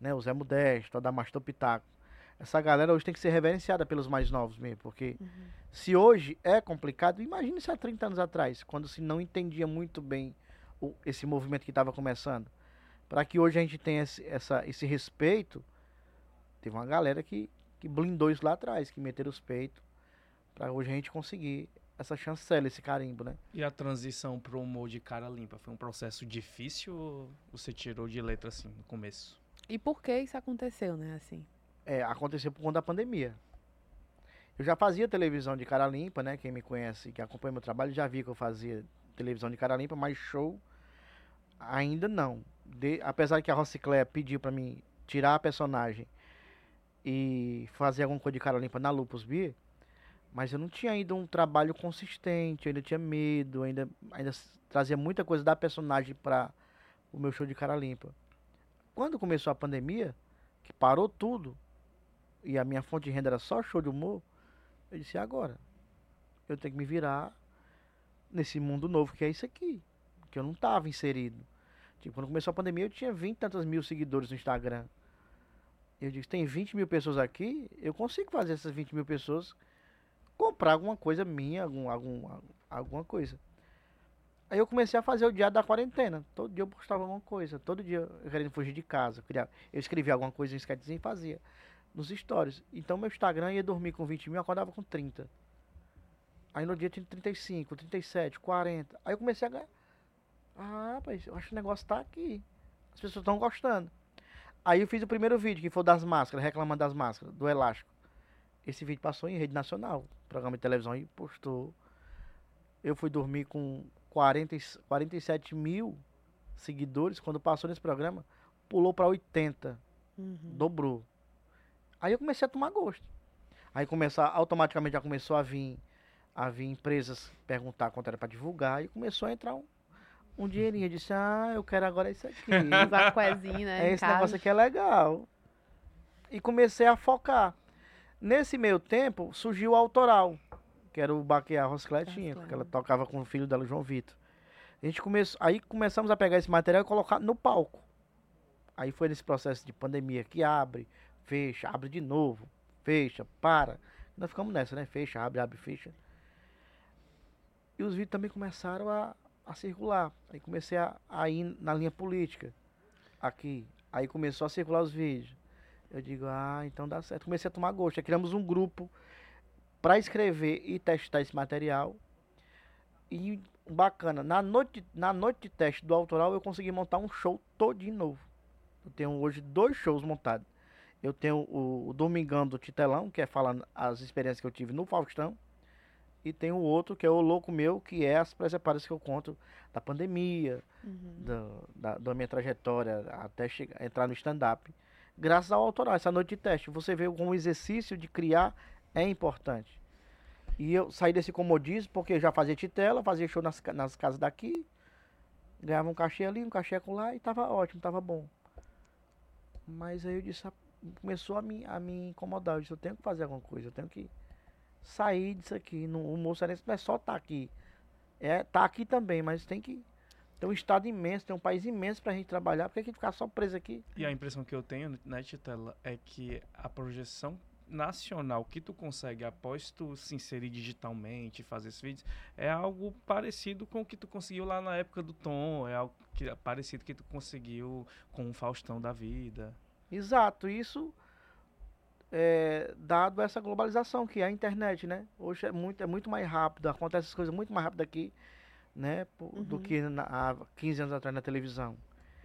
Né, o Zé Modesto, o Adamastor Pitaco. Essa galera hoje tem que ser reverenciada pelos mais novos mesmo, porque uhum. se hoje é complicado, imagine se há 30 anos atrás, quando se não entendia muito bem o, esse movimento que estava começando. Para que hoje a gente tenha esse, essa, esse respeito, teve uma galera que, que blindou isso lá atrás, que meteram os peitos, para hoje a gente conseguir essa chancela, esse carimbo, né? E a transição para o humor de cara limpa foi um processo difícil ou você tirou de letra assim no começo? E por que isso aconteceu, né, assim? É, aconteceu por conta da pandemia. Eu já fazia televisão de cara limpa, né? Quem me conhece, que acompanha meu trabalho, já viu que eu fazia televisão de cara limpa, mas show ainda não. De, apesar que a Rocicléia pediu para mim tirar a personagem e fazer alguma coisa de cara limpa na Lupus Beer, mas eu não tinha ainda um trabalho consistente, eu ainda tinha medo, ainda, ainda trazia muita coisa da personagem para o meu show de cara limpa. Quando começou a pandemia, que parou tudo, e a minha fonte de renda era só show de humor, eu disse, agora? Eu tenho que me virar nesse mundo novo que é isso aqui, que eu não estava inserido. Tipo, quando começou a pandemia, eu tinha 20 e tantos mil seguidores no Instagram. Eu disse, tem 20 mil pessoas aqui, eu consigo fazer essas 20 mil pessoas comprar alguma coisa minha, algum, algum, alguma coisa. Aí eu comecei a fazer o diário da quarentena. Todo dia eu postava alguma coisa. Todo dia eu querendo fugir de casa. Eu, eu escrevia alguma coisa em sketchzinho e fazia. Nos stories. Então meu Instagram ia dormir com 20 mil, acordava com 30. Aí no dia tinha 35, 37, 40. Aí eu comecei a ganhar. Ah, rapaz, eu acho que o negócio tá aqui. As pessoas estão gostando. Aí eu fiz o primeiro vídeo, que foi das máscaras, reclamando das máscaras, do elástico. Esse vídeo passou em rede nacional, programa de televisão, e postou. Eu fui dormir com 40, 47 mil seguidores. Quando passou nesse programa, pulou para 80. Uhum. Dobrou. Aí eu comecei a tomar gosto. Aí começar, automaticamente já começou a vir, a vir empresas perguntar quanto era para divulgar. E começou a entrar um, um dinheirinho. Eu disse, ah, eu quero agora isso aqui. Zacuezinho, né? Esse negócio aqui é legal. E comecei a focar. Nesse meio tempo, surgiu o autoral, que era o Baquear Roscletinha, que ela tocava com o filho dela, João Vitor. A gente começou, aí começamos a pegar esse material e colocar no palco. Aí foi nesse processo de pandemia que abre, fecha, abre de novo, fecha, para. Nós ficamos nessa, né? Fecha, abre, abre, fecha. E os vídeos também começaram a, a circular. Aí comecei a, a ir na linha política. Aqui. Aí começou a circular os vídeos. Eu digo, ah, então dá certo. Comecei a tomar gosto. Aí criamos um grupo para escrever e testar esse material. E bacana, na noite, na noite de teste do autoral eu consegui montar um show todo de novo. Eu tenho hoje dois shows montados. Eu tenho o, o Domingão do Titelão, que é falando as experiências que eu tive no Faustão. E tem o outro, que é o Louco Meu, que é as presepadas que eu conto da pandemia, uhum. do, da, da minha trajetória até chegar, entrar no stand-up graças ao autoral, essa noite de teste. Você vê como o exercício de criar é importante. E eu saí desse comodismo porque eu já fazia titela, fazia show nas, nas casas daqui, ganhava um cachê ali, um cachê lá e tava ótimo, tava bom. Mas aí eu disse, começou a me, a me incomodar. Eu disse, eu tenho que fazer alguma coisa, eu tenho que sair disso aqui. No, o moçarense não é só estar tá aqui. É tá aqui também, mas tem que tem um estado imenso, tem um país imenso pra gente trabalhar, por que a gente ficar só preso aqui? E a impressão que eu tenho, né, Titela, é que a projeção nacional que tu consegue após tu se inserir digitalmente, fazer esses vídeos, é algo parecido com o que tu conseguiu lá na época do Tom, é algo que, é parecido que tu conseguiu com o Faustão da vida. Exato, isso é, dado essa globalização que é a internet, né? Hoje é muito, é muito mais rápido, acontece as coisas muito mais rápido aqui né? Uhum. Do que na, há 15 anos atrás na televisão.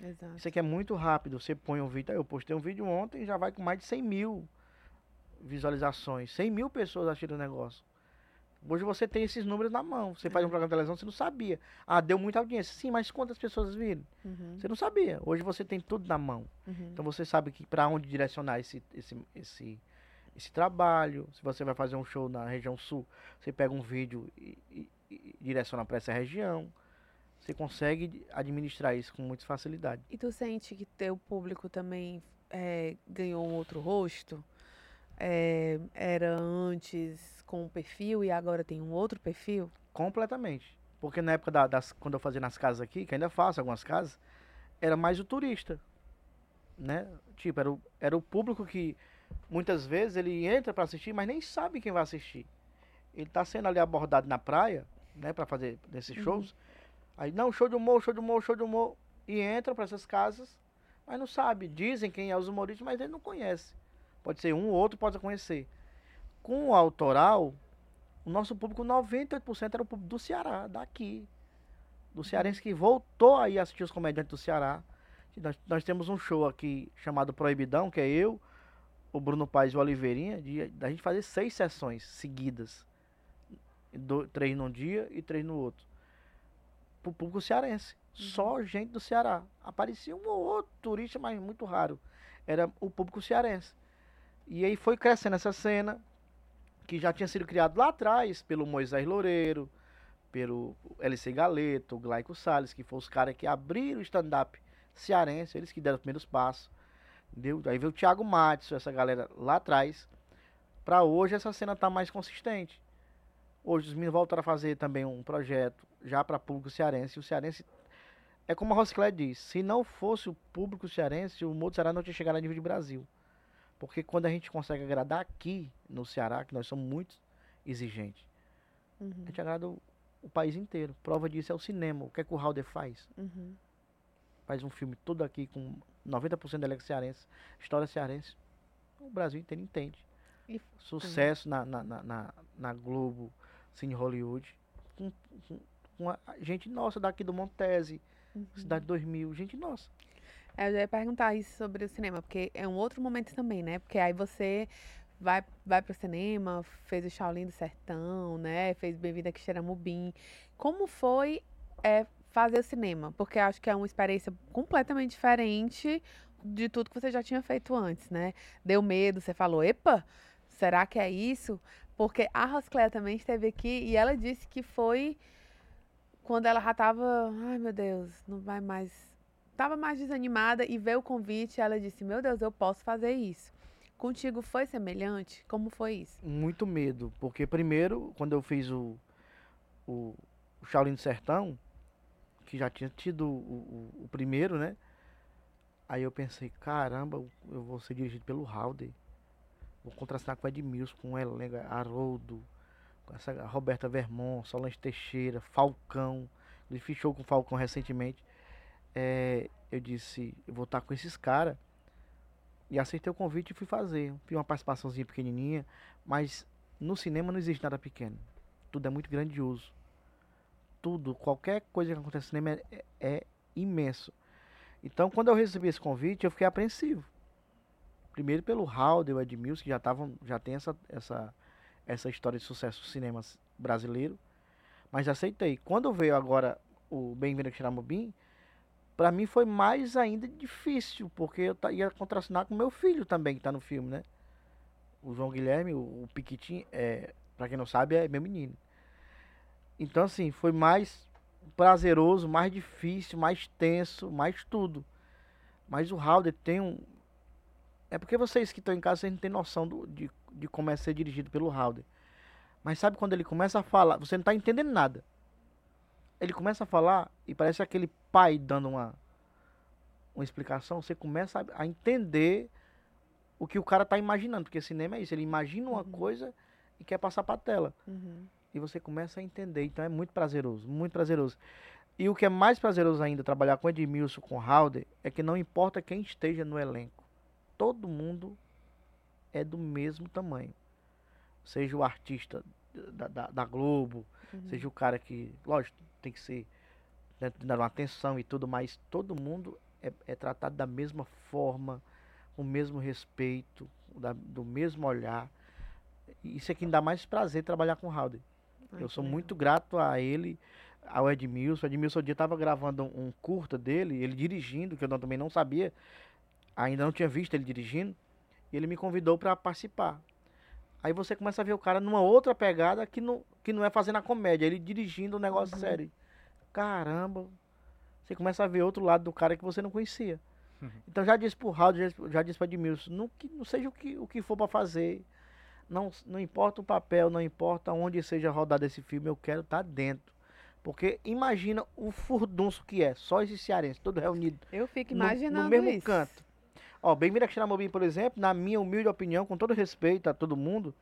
Exato. Isso aqui é muito rápido. Você põe um vídeo. Eu postei um vídeo ontem já vai com mais de 100 mil visualizações. 100 mil pessoas assistindo o negócio. Hoje você tem esses números na mão. Você faz um programa de televisão, você não sabia. Ah, deu muita audiência. Sim, mas quantas pessoas viram? Uhum, Você não sabia. Hoje você tem tudo na mão. uhum. Então você sabe que para onde direcionar esse, esse, esse, esse trabalho. Se você vai fazer um show na região sul, você pega um vídeo e, e- e direciona para essa região. Você consegue administrar isso com muita facilidade. E tu sente que teu público também é, ganhou um outro rosto? É, era antes com um perfil e agora tem um outro perfil? Completamente. Porque na época da- das, quando eu fazia nas casas aqui, que ainda faço algumas casas, era mais o turista. Né? Tipo, era o, era o público que muitas vezes ele entra para assistir, mas nem sabe quem vai assistir. Ele tá sendo ali abordado na praia, né, para fazer desses shows. Aí, não, show de humor, show de humor, show de humor. E entra para essas casas, mas não sabe. Dizem quem é os humoristas, mas ele não conhece. Pode ser um ou outro, pode conhecer. Com o autoral, o nosso público, 98% era o público do Ceará, daqui. Do cearense que voltou aí a assistir os comediantes do Ceará. Nós, nós temos um show aqui chamado Proibidão, que é eu, o Bruno Paes e o Oliveirinha, de, da gente fazer seis sessões seguidas. Do- três num dia e três no outro. Pro público cearense. Só gente do Ceará. Aparecia um ou outro turista, mas muito raro. Era o público cearense. E aí foi crescendo essa cena, que já tinha sido criado lá atrás pelo Moisés Loureiro, pelo LC Galeto, o Glaico Salles, que foram os caras que abriram o stand-up cearense, eles que deram os primeiros passos. Aí veio o Thiago Matos, essa galera lá atrás. Pra hoje essa cena tá mais consistente. Hoje os meninos voltaram a fazer também um projeto já para público cearense. O cearense é como a Rosclé diz, se não fosse o público cearense, o humor do Ceará não tinha chegado a nível de Brasil. Porque quando a gente consegue agradar aqui no Ceará, que nós somos muito exigentes, Uhum, a gente agrada o, o país inteiro. Prova disso é o cinema. O que é que o Halder faz? uhum. Faz um filme todo aqui com 90% da elenco cearense, história cearense. O Brasil inteiro entende. E- Sucesso na, na, na, na, Globo, Cine Hollywood. Com, com, com a gente nossa daqui do Montese, Cidade 2000, gente nossa. É, Eu já ia perguntar isso sobre o cinema, porque é um outro momento também, né? Porque aí você vai, vai pro cinema, fez o Shaolin do Sertão, né? Fez Bem-vinda a Quixeramobim. Como foi é, fazer o cinema? Porque acho que é uma experiência completamente diferente de tudo que você já tinha feito antes, né? Deu medo, você falou, epa, será que é isso? Porque a Roscléia também esteve aqui e ela disse que foi quando ela já tava, ai meu Deus, não vai mais estava mais desanimada e veio o convite, ela disse: Meu Deus, eu posso fazer isso. Contigo foi semelhante? Como foi isso? Muito medo. Porque primeiro, quando eu fiz o, o, o Shaolin do Sertão, que já tinha tido o, o, o primeiro, né? Aí eu pensei, caramba, eu vou ser dirigido pelo Halder. Vou contracenar com o Edmilson, com o elenco, Haroldo, com essa Roberta Vermont, Solange Teixeira, Falcão. Ele show com o Falcão recentemente. É, eu disse, eu vou estar com esses caras. E aceitei o convite e fui fazer. Fiz uma participaçãozinha pequenininha, mas no cinema não existe nada pequeno. Tudo é muito grandioso. Tudo, qualquer coisa que acontece no cinema é, é imenso. Então, quando eu recebi esse convite, eu fiquei apreensivo. Primeiro pelo Halder, o Edmilson, que já, tavam, já tem essa, essa, essa história de sucesso do cinema brasileiro. Mas aceitei. Quando veio agora o Bem-vindo a Xiramobim, pra mim foi mais ainda difícil, porque eu ia contracenar com meu filho também, que tá no filme, né? O João Guilherme, o, o Piquitinho, é, pra quem não sabe, é meu menino. Então, assim, foi mais prazeroso, mais difícil, mais tenso, mais tudo. Mas o Halder tem um. É porque vocês que estão em casa, vocês não têm noção do- de, de como é ser dirigido pelo Halder. Mas sabe quando ele começa a falar, você não tá entendendo nada. Ele começa a falar e parece aquele pai dando uma, uma explicação. Você começa a, a entender o que o cara tá imaginando. Porque cinema é isso, ele imagina uma coisa e quer passar pra tela Uhum. e você começa a entender. Então é muito prazeroso, muito prazeroso. E o que é mais prazeroso ainda trabalhar com Edmilson, com Halder, é que não importa quem esteja no elenco, todo mundo é do mesmo tamanho. Seja o artista da, da, da Globo, seja o cara que, lógico, tem que ser né, dar uma atenção e tudo, mas todo mundo é, é tratado da mesma forma, com o mesmo respeito, da- do mesmo olhar. Isso é que dá mais prazer trabalhar com Halder. Ai, eu sou legal. muito grato a ele, ao Edmilson. O Edmilson um dia estava gravando um curta dele, ele dirigindo, que eu não- também não sabia, ainda não tinha visto ele dirigindo, e ele me convidou para participar. Aí você começa a ver o cara numa outra pegada que não, que não é fazendo a comédia, ele dirigindo um negócio Uhum. sério. Caramba, você começa a ver outro lado do cara que você não conhecia. Então já disse pro Raul, já, já disse para Edmilson, não, que, não seja o que, o que for para fazer, não, não importa o papel, não importa onde seja rodado esse filme, eu quero estar dentro. Porque imagina o furdunço que é, só esse cearense, todo reunido Eu fico no- imaginando no, mesmo isso. canto. Ó, Bem-vindo a Xeramobim, por exemplo, na minha humilde opinião, com todo respeito a todo mundo,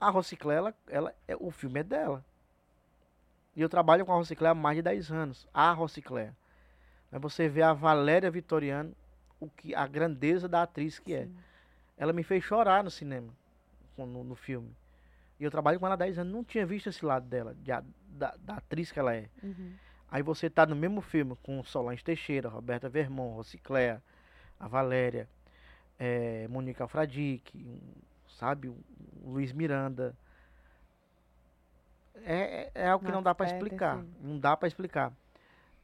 a Rociclé, ela, ela, é, o filme é dela. E eu trabalho com a Rociclé há mais de 10 anos. A Rociclé. Mas você vê a Valéria Vitoriano, o que, a grandeza da atriz que é. Sim. Ela me fez chorar no cinema, no, no filme. E eu trabalho com ela há 10 anos, não tinha visto esse lado dela, de da, da atriz que ela é. Uhum. Aí você tá no mesmo filme com Solange Teixeira, Roberta Vermont, Rocicléa, a Valéria, eh, Mônica Alfradique, um, sabe, o Luiz Miranda. É, é, é algo que não Max dá pra Peterson. explicar. Não dá pra explicar.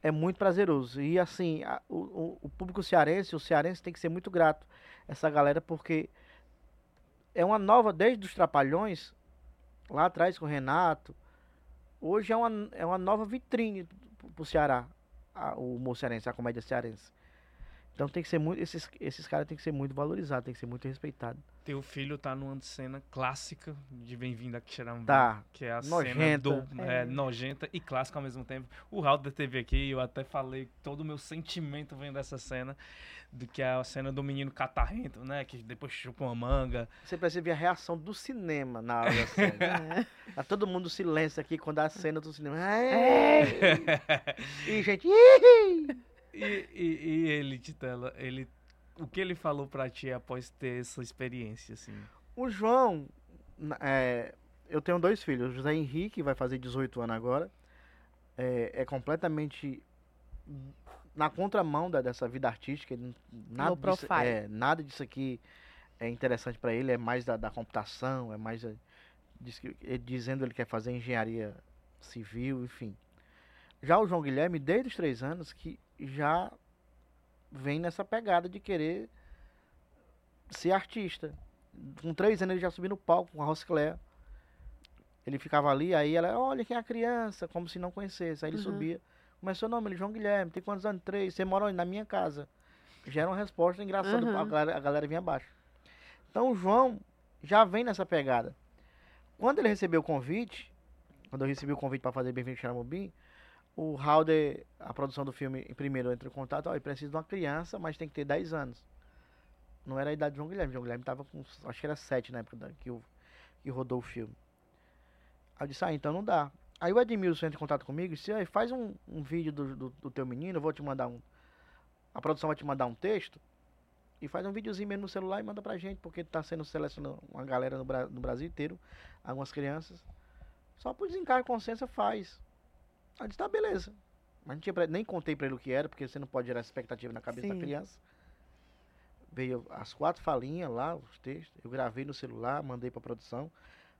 É muito prazeroso. E assim, a- o, o- o público cearense, o cearense tem que ser muito grato a essa galera, porque é uma nova, desde os Trapalhões, lá atrás com o Renato, hoje é uma, é uma nova vitrine pro, pro Ceará, a- o humor cearense, a comédia cearense. Então tem que ser muito, esses, esses caras tem que ser muito valorizados, tem que ser muito respeitados. Teu filho tá numa cena clássica de Bem-vindo a Quixeramobim. Tá. Que é a Nojenta. cena do, é, É. nojenta e clássica ao mesmo tempo. O Raul teve aqui, eu até falei todo o meu sentimento vendo essa cena, do que é a cena do menino catarrento, né? Que depois chupa uma manga. Você precisa ver a reação do cinema na hora da cena. É. tá todo mundo silêncio aqui quando a cena do cinema. E gente. E, e, e ele, Titela, ele. O que ele falou pra ti após ter essa experiência, assim? O João, é, eu tenho dois filhos. O José Henrique vai fazer 18 anos agora. É, é completamente na contramão da, dessa vida artística. ele Nada disso, é, nada disso aqui é interessante para ele. É mais da, da computação, é mais é, diz que- ele dizendo que ele quer fazer engenharia civil, enfim. Já o João Guilherme, desde os três anos, que já vem nessa pegada de querer ser artista. Com três anos ele já subiu no palco com a Roscléa. Ele ficava ali, aí ela, olha quem é a criança, como se não conhecesse. Aí ele Uhum. subia. Começou o nome, ele, João Guilherme, tem quantos anos? Três. Você mora onde? Na minha casa. Já era uma resposta engraçada, Uhum. a, galera, a galera vinha abaixo. Então o João já vem nessa pegada. Quando ele recebeu o convite, quando eu recebi o convite para fazer Bem-vindo Xaramubim, o Halder, a produção do filme, primeiro entrou em contato, olha, precisa de uma criança, mas tem que ter 10 anos. Não era a idade de João Guilherme, João Guilherme tava com, acho que era 7 na época que, o, que rodou o filme. Aí eu disse, ah, então não dá. Aí o Edmilson entra em contato comigo e disse, "Ei, faz um, um vídeo do, do, do teu menino, eu vou te mandar um... A produção vai te mandar um texto, e faz um videozinho mesmo no celular e manda pra gente, porque tá sendo selecionado uma galera no, no Brasil inteiro, algumas crianças. Só por desencargo de consciência faz. Aí eu disse, tá, beleza. Mas não tinha pra- nem contei pra ele o que era, porque você não pode gerar expectativa na cabeça da Sim. criança. Veio as quatro falinhas lá, os textos. Eu gravei no celular, mandei pra produção,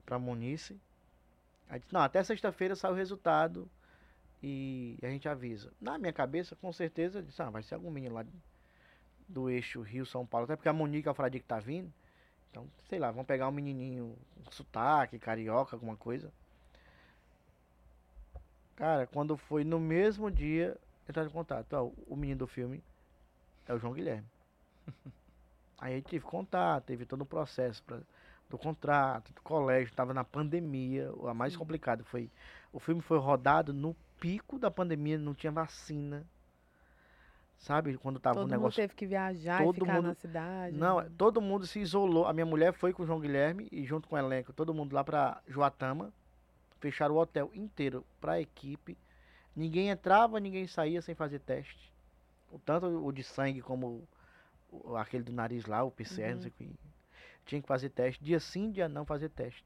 pra Monice. Aí disse, não, até sexta-feira sai o resultado e a gente avisa. Na minha cabeça, com certeza, disse, ah, vai ser algum menino lá do eixo Rio-São Paulo. Até porque a Monique Alfradique tá vindo. Então, sei lá, vamos pegar um menininho, um sotaque, carioca, alguma coisa. Cara, quando foi no mesmo dia, entraram em contato. Ó, o menino do filme é o João Guilherme. Aí gente teve contato, teve todo o processo pra, do contrato, do colégio, tava na pandemia. A mais Sim. complicado foi. O filme foi rodado no pico da pandemia, não tinha vacina. Sabe? Quando tava Todo mundo negócio. teve que viajar todo e ficar mundo- na cidade. Não, todo mundo se isolou. A minha mulher foi com o João Guilherme e junto com o elenco, todo mundo lá pra Joatama. Fecharam o hotel inteiro pra equipe. Ninguém entrava, ninguém saía sem fazer teste. Tanto o de sangue como o- aquele do nariz lá, o PCR, que. Tinha que fazer teste. Dia sim, dia não fazer teste.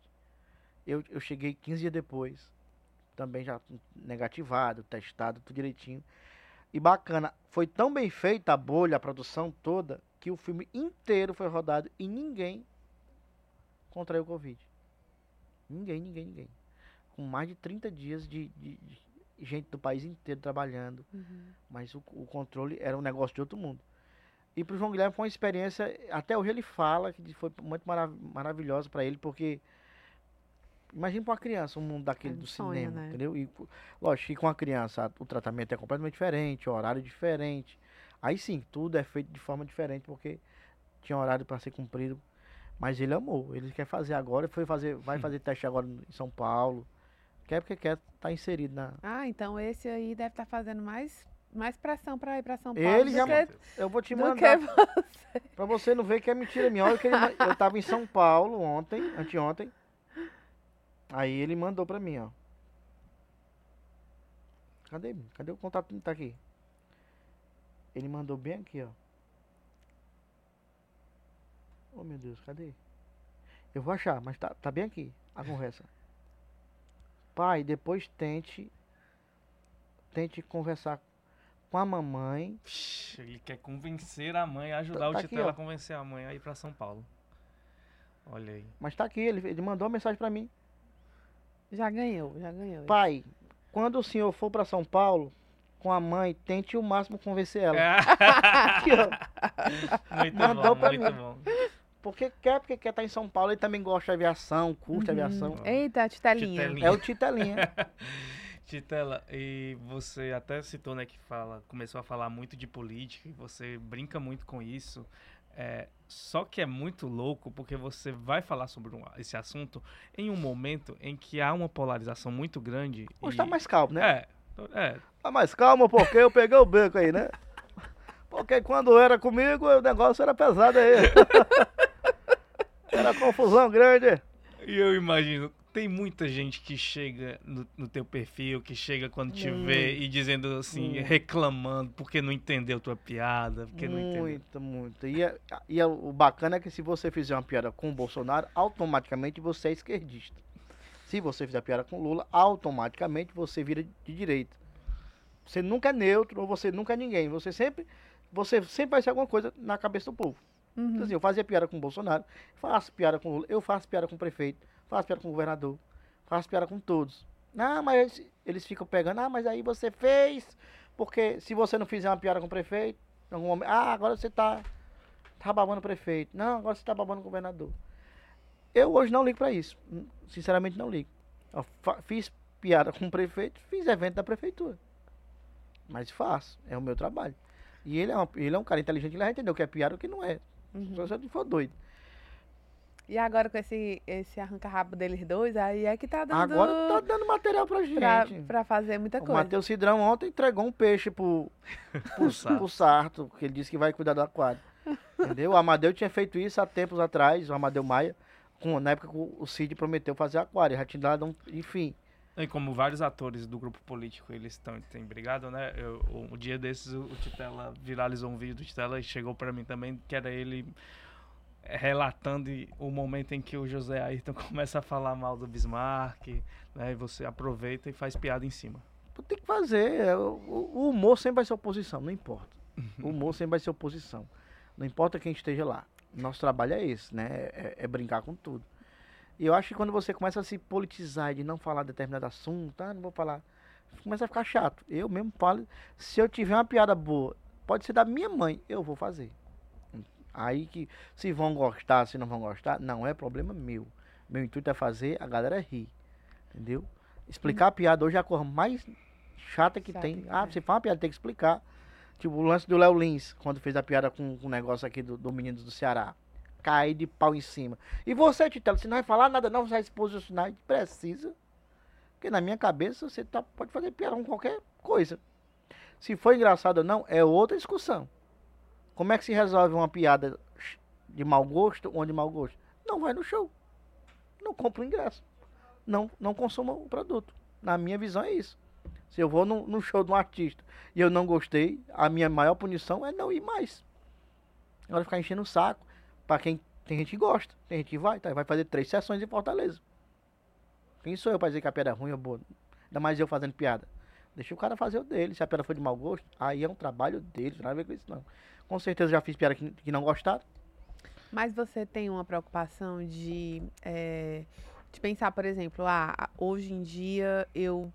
Eu, eu cheguei 15 dias depois. Também já negativado, testado, tudo direitinho. E bacana, foi tão bem feita a bolha, a produção toda, que o filme inteiro foi rodado e ninguém contraiu Covid. Ninguém, ninguém, ninguém. Com mais de 30 dias de, de- de gente do país inteiro trabalhando. Uhum. Mas o, o controle era um negócio de outro mundo. E pro João Guilherme foi uma experiência, até hoje ele fala que foi muito marav maravilhosa para ele, porque imagina para uma criança um mundo daquele É do sonho, cinema, né? entendeu? E co- lógico que com a criança o tratamento é completamente diferente, o horário é diferente. Aí sim, tudo é feito de forma diferente, porque tinha horário para ser cumprido. Mas ele amou, ele quer fazer agora, foi fazer, vai fazer teste agora em São Paulo. Quer porque quer estar inserido na. Ah, então esse aí deve estar fazendo mais, mais pressão pra ir pra São Paulo Ele já que, Eu vou te mandar. que você. Não ver que é mentira minha. Olha que ele eu tava em São Paulo ontem, anteontem. Aí ele mandou pra mim, ó. Cadê? Cadê o contato? Tá aqui. Ele mandou bem aqui, ó. Oh meu Deus, cadê? Eu vou achar, mas tá, tá bem aqui a conversa. Pai, depois tente. Tente conversar com a mamãe Ele quer convencer a mãe, ajudar Tá- o tá aqui, Titela a convencer a mãe a ir pra São Paulo. Olha aí. Mas tá aqui, ele, ele mandou uma mensagem pra mim. Já ganhou, já ganhou. Pai, quando o senhor for pra São Paulo, com a mãe, tente o máximo convencer ela. Aqui, ó. muito Mandou bom, pra muito mim. bom. Porque quer, porque quer estar em São Paulo, ele também gosta de aviação, curte Uhum. aviação. Eita, Titelinha. Titelinha. É o Titelinha. Titela, e você até citou, né, que fala, começou a falar muito de política, e você brinca muito com isso. É, só que é muito louco porque você vai falar sobre um- esse assunto em um momento em que há uma polarização muito grande. Hoje e- tá mais calmo, né? É, é, Tá mais calmo porque eu peguei o beco aí, né? Porque quando era comigo, o negócio era pesado aí. Era confusão grande. E eu imagino, tem muita gente que chega no, no teu perfil, que chega quando te vê e dizendo assim, Muito. reclamando porque não entendeu tua piada, porque não entendeu. Muito, muito. E, é- e é- o bacana é que se você fizer uma piada com o Bolsonaro, automaticamente você é esquerdista. Se você fizer piada com o Lula, automaticamente você vira de direita. Você nunca é neutro ou você nunca é ninguém. Você sempre, você sempre vai ser alguma coisa na cabeça do povo. Uhum. Então, assim, eu fazia piada com o Bolsonaro, faço piada com o Lula, eu faço piada com o prefeito, faço piada com o governador, faço piada com todos. Ah, mas eles ficam pegando, ah, mas aí você fez, porque se você não fizer uma piada com o prefeito, algum momento, ah, agora você tá, tá babando o prefeito. Não, agora você tá babando o governador. Eu hoje não ligo pra isso. Sinceramente não ligo. Eu fiz piada com o prefeito, fiz evento da prefeitura. Mas faço, é o meu trabalho. E ele é, uma- ele é um cara inteligente, ele vai entender o que é piada e o que não é. Uhum. Só se ele for doido. E agora com esse, esse arranca-rabo deles dois, aí é que tá dando Agora tá dando material pra gente. pra, pra fazer muita o coisa. Matheus Cidrão ontem entregou um peixe pro, pro, Sarto. pro Sarto, porque ele disse que vai cuidar do aquário. Entendeu? O Amadeu tinha feito isso há tempos atrás, o Amadeu Maia, com, na época que o o Cid prometeu fazer aquário. Já tinha dado um. Enfim. E como vários atores do grupo político eles estão têm brigado, né? Eu, um dia desses o, o Titela viralizou um vídeo do Titela e chegou pra mim também, que era ele relatando o momento em que o José Ayrton começa a falar mal do Bismarck, né? E você aproveita e faz piada em cima. Tem que fazer. é, O, o humor sempre vai ser oposição, não importa. O humor sempre vai ser oposição. Não importa quem esteja lá. Nosso trabalho é esse, né? É, é brincar com tudo. E eu acho que quando você começa a se politizar de não falar determinado assunto, ah, não vou falar, começa a ficar chato. Eu mesmo falo, se eu tiver uma piada boa, pode ser da minha mãe, eu vou fazer. Aí que se vão gostar, se não vão gostar, não é problema meu. Meu intuito é fazer a galera rir. Entendeu? Explicar a piada hoje é a coisa mais chata que tem. Ah, é. você faz uma piada, tem que explicar. Tipo, o lance do Léo Lins, quando fez a piada com, o negócio aqui do, do menino do Ceará. Cair de pau em cima. E você, Titelo, você não vai falar nada, não, você vai se posicionar, precisa. Porque na minha cabeça você tá, pode fazer piada com qualquer coisa. Se for engraçado ou não, é outra discussão. Como é que se resolve uma piada de mau gosto ou de mau gosto? Não vai no show. Não compra o ingresso. Não, não consuma o produto. Na minha visão é isso. Se eu vou no, no show de um artista e eu não gostei, a minha maior punição é não ir mais. Agora ficar enchendo o saco. Pra quem tem gente que gosta, tem gente que vai, tá? vai fazer três sessões em Fortaleza. Quem sou eu pra dizer que a piada é ruim ou boa? Ainda mais eu fazendo piada. Deixa o cara fazer o dele. Se a piada for de mau gosto, aí é um trabalho dele, não tem nada a ver com isso não. Com certeza já fiz piada que, que não gostaram. Mas você tem uma preocupação de, é, De pensar, por exemplo, ah, hoje em dia eu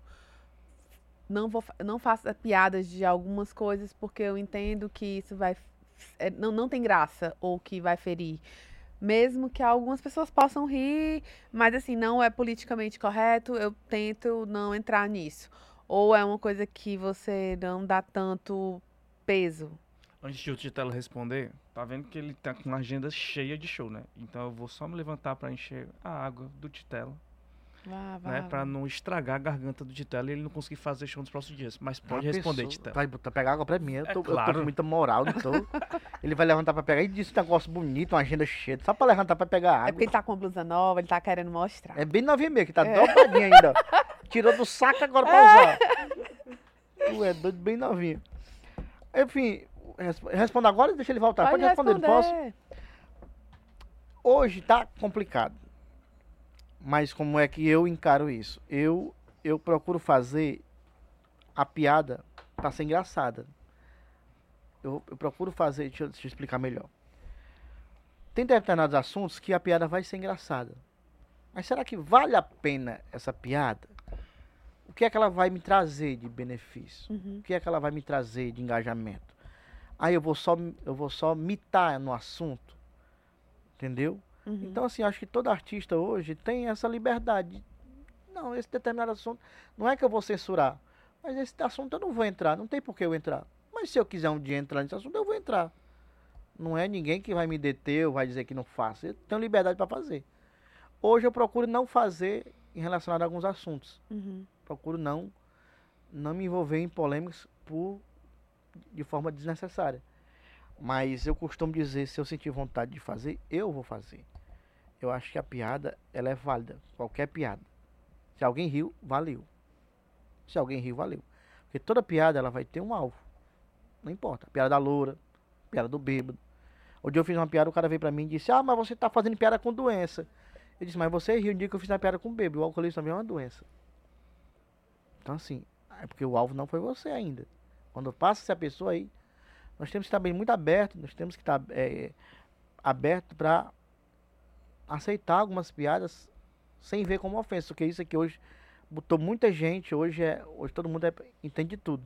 não vou não faço piadas de algumas coisas porque eu entendo que isso vai é, não, não tem graça ou que vai ferir. Mesmo que algumas pessoas possam rir, mas assim, não é politicamente correto, eu tento não entrar nisso. Ou é uma coisa que você não dá tanto peso. Antes de o Titelo responder, tá vendo que ele tá com uma agenda cheia de show, né? Então eu vou só me levantar pra encher a água do Titelo, Vá, vá, né? vá. Pra não estragar a garganta do Titelo e ele não conseguir fazer show nos próximos dias. Mas pode responder, Titelo. Vai botar, pegar água pra mim. Eu É tô, eu tô claro. com muita moral, tô. Ele vai levantar pra pegar e disse um negócio bonito, uma agenda cheia. Só pra levantar pra pegar É água. porque ele tá com uma blusa nova, ele tá querendo mostrar. É bem novinha mesmo, que tá dobradinha ainda. Tirou do saco agora pra usar. Tu é doido, bem novinha. Enfim, resp- responda agora e deixa ele voltar. Pode, responder, não posso? Hoje tá complicado. Mas como é que eu encaro isso? Eu, eu procuro fazer a piada pra ser engraçada. Eu, eu procuro fazer, deixa eu, deixa eu explicar melhor. Tem determinados assuntos que a piada vai ser engraçada. Mas será que vale a pena essa piada? O que é que ela vai me trazer de benefício? Uhum. O que é que ela vai me trazer de engajamento? Aí eu vou só, eu vou só mitar no assunto. Entendeu? Uhum. Então, assim, acho que todo artista hoje tem essa liberdade. Não, esse determinado assunto, não é que eu vou censurar, mas esse assunto eu não vou entrar, não tem por que eu entrar. Mas se eu quiser um dia entrar nesse assunto, eu vou entrar. Não é ninguém que vai me deter ou vai dizer que não faço. Eu tenho liberdade para fazer. Hoje eu procuro não fazer em relacionado a alguns assuntos. Uhum. Procuro não não me envolver em polêmicas por de forma desnecessária. Mas eu costumo dizer, se eu sentir vontade de fazer, eu vou fazer. Eu acho que a piada, ela é válida, qualquer piada. Se alguém riu, valeu. Se alguém riu, valeu. Porque toda piada, ela vai ter um alvo. Não importa. Piada da loura, piada do bêbado. Um dia eu fiz uma piada, o cara veio pra mim e disse, ah, mas você tá fazendo piada com doença. Eu disse, mas você riu no dia que eu fiz uma piada com bêbado. O alcoolismo também é uma doença. Então assim, é porque o alvo não foi você ainda. Quando passa essa pessoa aí, nós temos que estar bem muito aberto, nós temos que estar é, aberto para aceitar algumas piadas sem ver como ofensa, porque isso aqui hoje botou muita gente, hoje é, hoje todo mundo é, entende de tudo.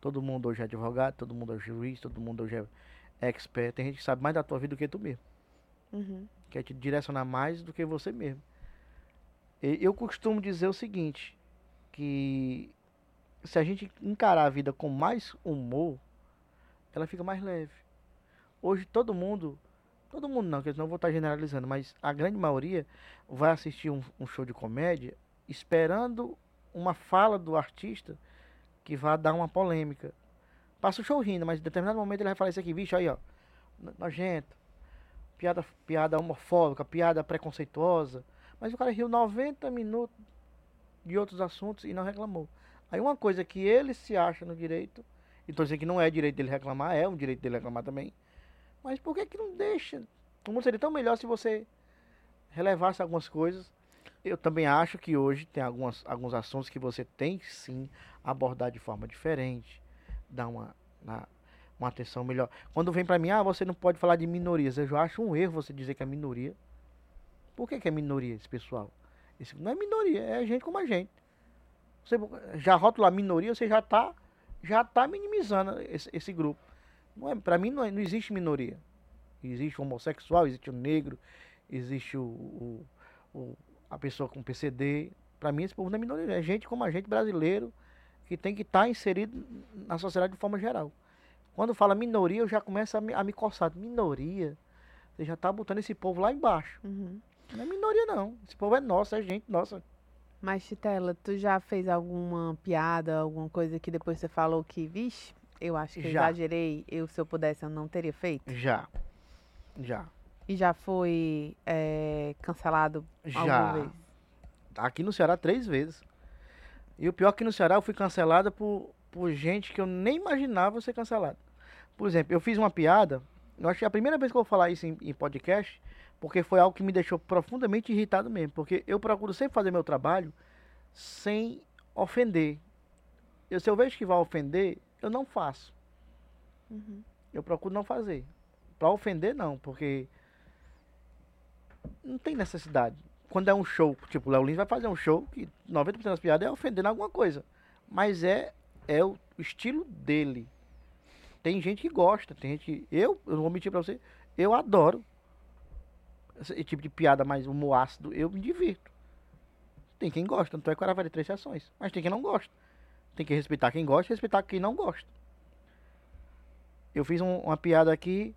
Todo mundo hoje é advogado, todo mundo é juiz, todo mundo hoje é expert, tem gente que sabe mais da tua vida do que tu mesmo Uhum. quer te direcionar mais do que você mesmo. E- Eu costumo dizer o seguinte, que se a gente encarar a vida com mais humor, ela fica mais leve. Hoje todo mundo, todo mundo não, porque senão eu vou estar generalizando, mas a grande maioria vai assistir um, um show de comédia esperando uma fala do artista que vá dar uma polêmica. Passa o show rindo, mas em determinado momento ele vai falar isso aqui, bicho, aí ó, no- nojento, piada, piada homofóbica, piada preconceituosa. Mas o cara riu 90 minutos de outros assuntos e não reclamou. Aí uma coisa que ele se acha no direito, e tô dizendo que não é direito dele reclamar, é um direito dele reclamar também. Mas por que que não deixa? O mundo seria tão melhor se você relevasse algumas coisas. Eu também acho que hoje tem algumas, alguns assuntos que você tem que sim abordar de forma diferente, dar uma, na- uma atenção melhor. Quando vem pra mim, ah, você não pode falar de minorias. Eu já acho um erro você dizer que é minoria. Por que, que é minoria esse pessoal? Esse não é minoria, é gente como a gente. Você já rotula minoria, você já está já tá minimizando esse, esse grupo. Não é, para mim não, é- não existe minoria. Existe o homossexual, existe o negro, existe o, o- o- a pessoa com PCD. Para mim esse povo não é minoria, é gente como a gente brasileiro que tem que estar inserido na sociedade de forma geral. Quando fala minoria, eu já começo a me, a me coçar. Minoria? Você já tá botando esse povo lá embaixo. Uhum. Não é minoria, não. Esse povo é nosso, é gente nossa. Mas, Titela, tu já fez alguma piada, alguma coisa que depois você falou que, vixe, eu acho que Já. exagerei, eu, se eu pudesse, eu não teria feito? Já. Já. E já foi é, cancelado Já. alguma vez? Aqui no Ceará, três vezes. E o pior é que no Ceará eu fui cancelada por, por gente que eu nem imaginava ser cancelada. Por exemplo, eu fiz uma piada. Eu acho que é a primeira vez que eu vou falar isso em, em podcast, porque foi algo que me deixou profundamente irritado mesmo. Porque eu procuro sempre fazer meu trabalho sem ofender. Eu, se eu vejo que vai ofender, eu não faço. Uhum. Eu procuro não fazer. Pra ofender, não, porque não tem necessidade. quando é um show, tipo, o Léo Lins vai fazer um show que 90% das piadas é ofendendo alguma coisa. Mas é, é o estilo dele. Tem gente que gosta, tem gente. Eu, eu não vou mentir pra você, eu adoro esse tipo de piada mais humor ácido, eu me divirto. Tem quem gosta, tanto é que o de três sessões. Mas tem quem não gosta. Tem que respeitar quem gosta e respeitar quem não gosta. Eu fiz um- uma piada aqui.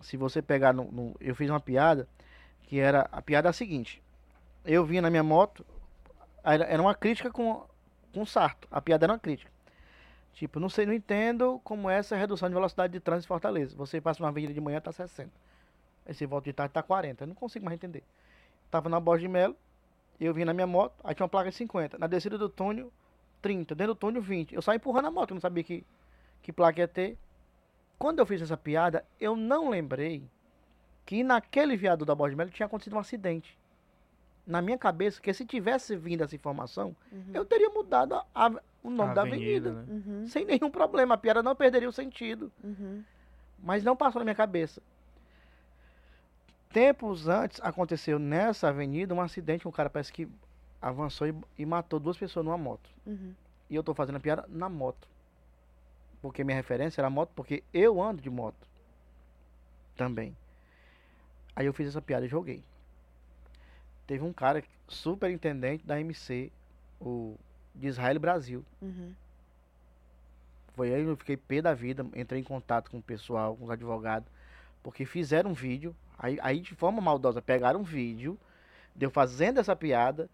Se você pegar no, no- Eu fiz uma piada que era. A piada é a seguinte. Eu vinha na minha moto. Era, era uma crítica com, com sarto. A piada era uma crítica. Tipo, não sei, não entendo como é essa redução de velocidade de trânsito em Fortaleza. Você passa uma avenida de manhã, tá 60. Aí você volta de tarde, tá 40. Eu não consigo mais entender. Tava na Borges de Melo, eu vim na minha moto, aí tinha uma placa de 50. Na descida do túnel, 30. Dentro do túnel, 20. Eu saí empurrando a moto, eu não sabia que, que placa ia ter. Quando eu fiz essa piada, eu não lembrei que naquele viaduto da Borges de Melo tinha acontecido um acidente. Na minha cabeça, que se tivesse vindo essa informação, eu teria mudado a- a- o nome da avenida. né? Uhum, Sem nenhum problema. A piada não perderia o sentido. uhum, Mas não passou na minha cabeça. Tempos antes aconteceu nessa avenida um acidente, um cara parece que avançou e, e matou duas pessoas numa moto. uhum. E eu tô fazendo a piada na moto. Porque minha referência era a moto, porque eu ando de moto. Também. Aí eu fiz essa piada e joguei. Teve um cara superintendente da MC, o de Israel Brasil. Uhum. Foi aí que eu fiquei pé da vida, entrei em contato com o pessoal, com os advogados, porque fizeram um vídeo, aí, aí de forma maldosa pegaram um vídeo, de eu fazendo essa piada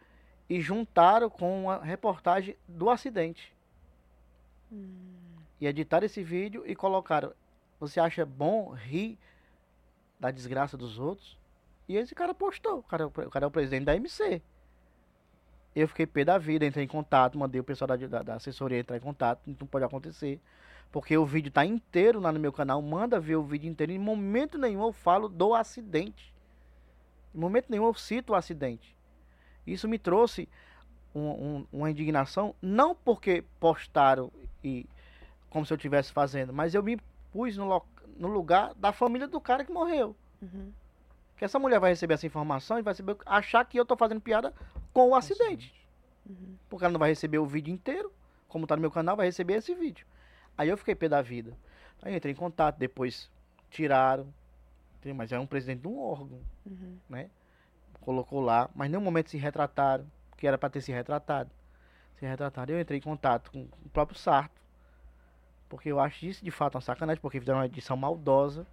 e juntaram com a reportagem do acidente. E editaram esse vídeo e colocaram. Você acha bom rir da desgraça dos outros? E esse cara postou. O cara, o cara é o presidente da MC. Eu fiquei pé da vida, entrei em contato, mandei o pessoal da, da, da assessoria entrar em contato, não pode acontecer. Porque o vídeo tá inteiro lá no meu canal, manda ver o vídeo inteiro. Em momento nenhum eu falo do acidente. Em momento nenhum eu cito o acidente. Isso me trouxe um- um- uma indignação, não porque postaram e como se eu estivesse fazendo, mas eu me pus no, no lugar da família do cara que morreu. Uhum. Que essa mulher vai receber essa informação e vai receber, achar que eu tô fazendo piada com o acidente. Porque ela não vai receber o vídeo inteiro, como tá no meu canal, vai receber esse vídeo. Aí eu fiquei pé da vida. Aí entrei em contato, depois tiraram. Mas é um presidente de um órgão, Uhum. né? Colocou lá, mas nenhum momento se retrataram, que era para ter se retratado. Se retrataram. Eu entrei em contato com o próprio Sarto, porque eu acho isso de fato uma sacanagem, porque fizeram uma edição maldosa.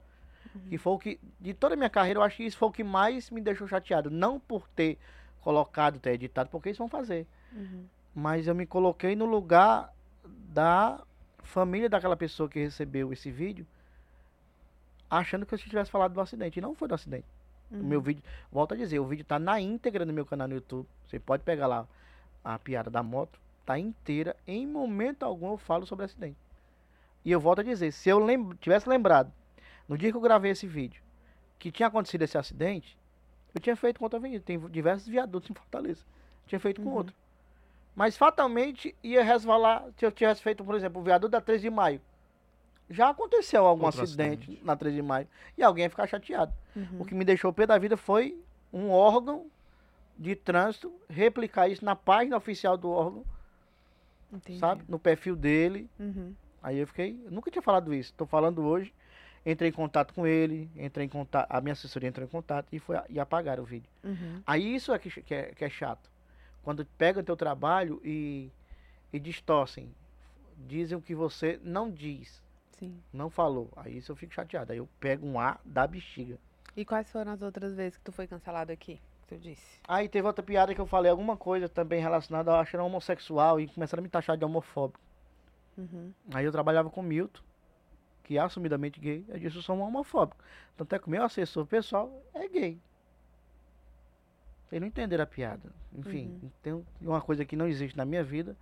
Que foi o que, de toda a minha carreira, eu acho que isso foi o que mais me deixou chateado. Não por ter colocado, ter editado, porque eles vão fazer. Uhum. Mas eu me coloquei no lugar da família daquela pessoa que recebeu esse vídeo, achando que eu tivesse falado do acidente. E não foi do acidente. O meu vídeo, volto a dizer, o vídeo tá na íntegra no meu canal no YouTube. Você pode pegar lá a piada da moto, tá inteira. Em momento algum eu falo sobre acidente. E eu volto a dizer, se eu lem tivesse lembrado, no dia que eu gravei esse vídeo, que tinha acontecido esse acidente, eu tinha feito com outra avenida. Tem diversos viadutos em Fortaleza. Tinha feito com outro. Mas fatalmente ia resvalar se eu tivesse feito, por exemplo, o viaduto da 13 de maio. Já aconteceu algum Outro acidente, acidente. na 13 de maio e alguém ia ficar chateado. Uhum. O que me deixou pé da vida foi um órgão de trânsito replicar isso na página oficial do órgão, Entendi. sabe? No perfil dele. Uhum. Aí eu fiquei, eu nunca tinha falado isso. Tô falando hoje. Entrei em contato com ele, entrei em contato, a minha assessoria entrou em contato e foi e apagaram o vídeo. Uhum. Aí isso é que, que é, que é chato. Quando pegam teu trabalho e, e distorcem. Dizem o que você não diz, Sim. não falou. Aí isso eu fico chateado. Aí eu pego um A da bexiga. E quais foram as outras vezes que tu foi cancelado aqui? Que tu disse? Aí teve outra piada que eu falei alguma coisa também relacionada ao achando homossexual e começaram a me taxar de homofóbico. Uhum. Aí eu trabalhava com o Milton, que é assumidamente gay. Eu disse, eu sou um homofóbico. Tanto é que o meu assessor pessoal é gay. Eles não entenderam a piada. Enfim, tem uma coisa que não existe na minha vida,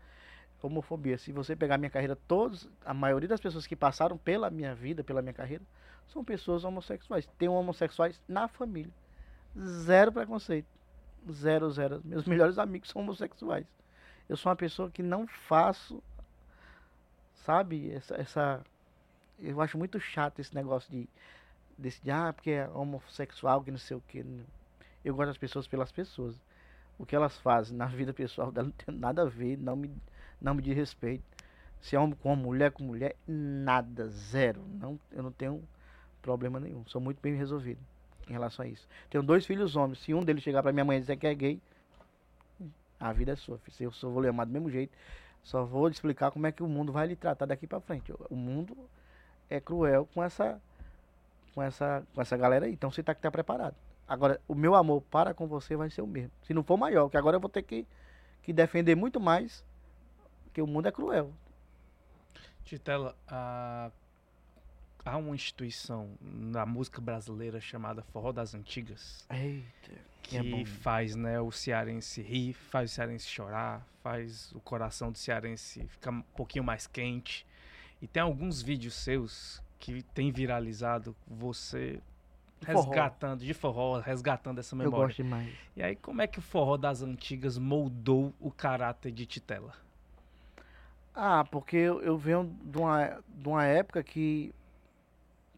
homofobia. Se você pegar minha carreira, todos, a maioria das pessoas que passaram pela minha vida, pela minha carreira, são pessoas homossexuais. Tem homossexuais na família. Zero preconceito. Zero, zero. Meus melhores amigos são homossexuais. Eu sou uma pessoa que não faço, sabe, essa, essa eu acho muito chato esse negócio de, desse, de ah, porque é homossexual, que não sei o que. Eu gosto das pessoas pelas pessoas. O que elas fazem na vida pessoal dela não tem nada a ver, não me, não me diz respeito. Se é homem com mulher com mulher, nada, zero. Não, eu não tenho problema nenhum. Sou muito bem resolvido em relação a isso. Tenho dois filhos homens. Se um deles chegar pra minha mãe e dizer que é gay, a vida é sua. Se eu só vou lhe amar do mesmo jeito, só vou lhe explicar como é que o mundo vai lhe tratar daqui pra frente. O mundo é cruel com essa com essa com essa galera aí. Então você tá que tá preparado. Agora, o meu amor para com você vai ser o mesmo. Se não for maior, que agora eu vou ter que, que defender muito mais, porque o mundo é cruel. Titela, a- há uma instituição na música brasileira chamada Forró das Antigas Eita, que é bom. faz né, o cearense rir, faz o cearense chorar, faz o coração do cearense ficar um pouquinho mais quente. E tem alguns vídeos seus que tem viralizado você Forró. resgatando, de forró, resgatando essa eu memória. gosto demais. E aí, como é que o forró das antigas moldou o caráter de Titela? Ah, porque eu, eu venho de uma, de uma época que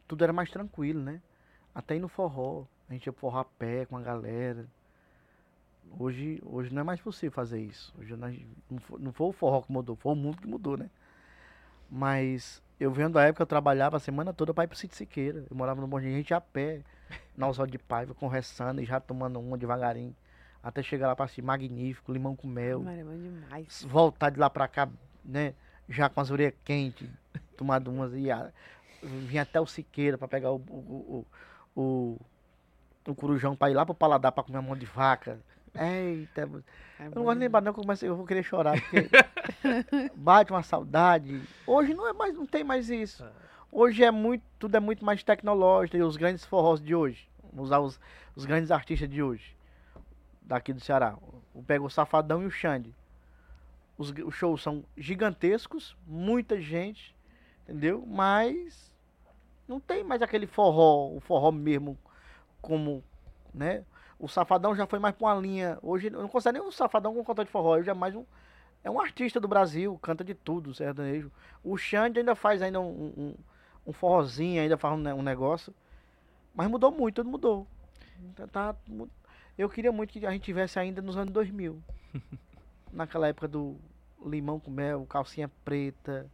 tudo era mais tranquilo, né? Até ir no forró. A gente ia pro forró a pé com a galera. Hoje, hoje não é mais possível fazer isso. Hoje não, foi, não foi o forró que mudou, foi o mundo que mudou, né? Mas eu venho da época que eu trabalhava a semana toda para ir pro Sítio Siqueira. Eu morava no Bom Dia, a gente ia a pé, na Oswaldo de Paiva, conversando e já tomando uma devagarinho. Até chegar lá pra cima, magnífico, limão com mel Maria, é bom demais. voltar de lá pra cá, né? Já com as orelhas quentes, tomado umas e a, vim até o Siqueira pra pegar o, o, o, o, o corujão pra ir lá pro paladar pra comer mão de vaca. Eita, É eu não gosto demais. lembrar não, que eu, comecei, eu vou querer chorar, porque bate uma saudade. Hoje não é mais, não tem mais isso. É. Hoje é muito, tudo é muito mais tecnológico, e os grandes forrós de hoje, vamos usar os, os grandes artistas de hoje, daqui do Ceará. Eu pego o Safadão e o Xande. Os, os shows são gigantescos, muita gente, entendeu? Mas não tem mais aquele forró, o forró mesmo, como, né? O Safadão já foi mais pra uma linha. Hoje eu não considero nem o Safadão como cantor de forró, hoje é mais um. É um artista do Brasil, canta de tudo, sertanejo. O Xande ainda faz ainda um, um, um forrozinho, ainda faz um, um negócio. Mas mudou muito, tudo mudou. Tá- tá eu queria muito que a gente tivesse ainda nos anos 2000. Naquela época do limão com mel, calcinha preta.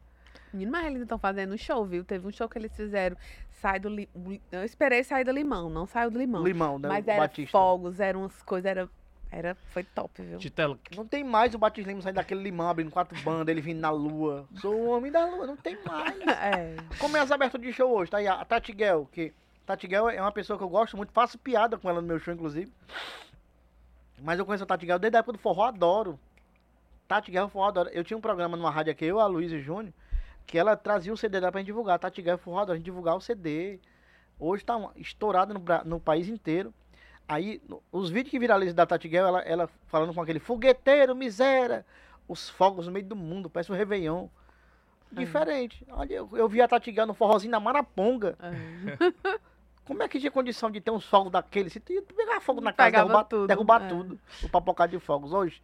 Menino, mas eles estão fazendo um show, viu? Teve um show que eles fizeram. Sai do li... Eu esperei sair do limão, não saiu do limão. Limão, né? mas era Batista. fogos, eram umas coisas, era, era. Foi top, viu? Titela, Não tem mais o Batista Lima sair daquele limão, abrindo quatro bandas, ele vindo na lua. Sou o homem da lua, não tem mais. É. Como é as aberturas de show hoje? Tá aí a Tati Guel, que Tati Guel é uma pessoa que eu gosto muito, faço piada com ela no meu show, inclusive. Mas eu conheço a Tati Guel desde a época do forró, adoro. Tati Guel, forró, adoro. Eu tinha um programa numa rádio aqui, eu, a Luísa e Júnior, que ela trazia o CD dela pra gente divulgar. Tati Guel, forró, adoro, a gente divulgar o CD. Hoje tá estourado no, no país inteiro. Aí, os vídeos que viralizam da Tati Guel, ela, ela falando com aquele fogueteiro, miséria, os fogos no meio do mundo, parece um Réveillon. Diferente. Olha, eu, eu vi a Tati Guel no forrozinho na Maraponga. é. Como é que tinha condição de ter um fogos daquele? Se tu ia pegar fogo na casa, derrubar tudo, derrubar é. tudo. O papocado de fogos. Hoje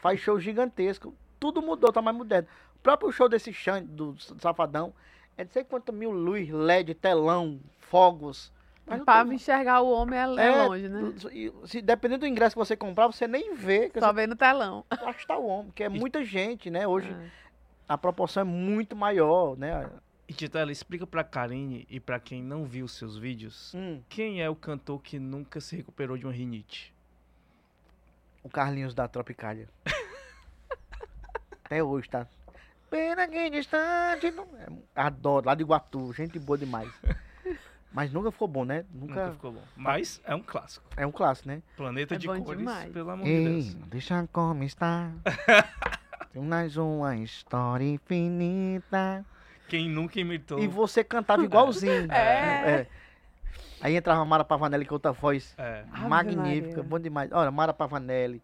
faz show gigantesco. Tudo mudou, tá mais moderno. O próprio show desse Xande, do Safadão, é de sei quanto mil luz, LED, telão, fogos. Mas Pra tem- enxergar o homem é, é É, longe, né? se, dependendo do ingresso que você comprar, você nem vê. Que Só você vê no telão. acha que tá o homem, que é muita gente, né? Hoje É. a proporção é muito maior, né? e Titela, explica pra Karine e pra quem não viu seus vídeos, Hum, quem é o cantor que nunca se recuperou de uma rinite? O Carlinhos da Tropicália. Até hoje, tá? Pena que distante. Não... é, Adoro, lá de Iguatu, gente boa demais. Mas nunca ficou bom, né? Nunca, Nunca. ficou bom. Mas é um clássico. É um clássico, né? Planeta É de cores, demais. pelo amor de Ei, Deus. deixa como está. Tem mais uma história infinita. Quem nunca imitou. E você cantava igualzinho. É. Aí entrava a Mara Pavanelli com outra voz É. Magnífica, bom demais. Olha, Mara Pavanelli,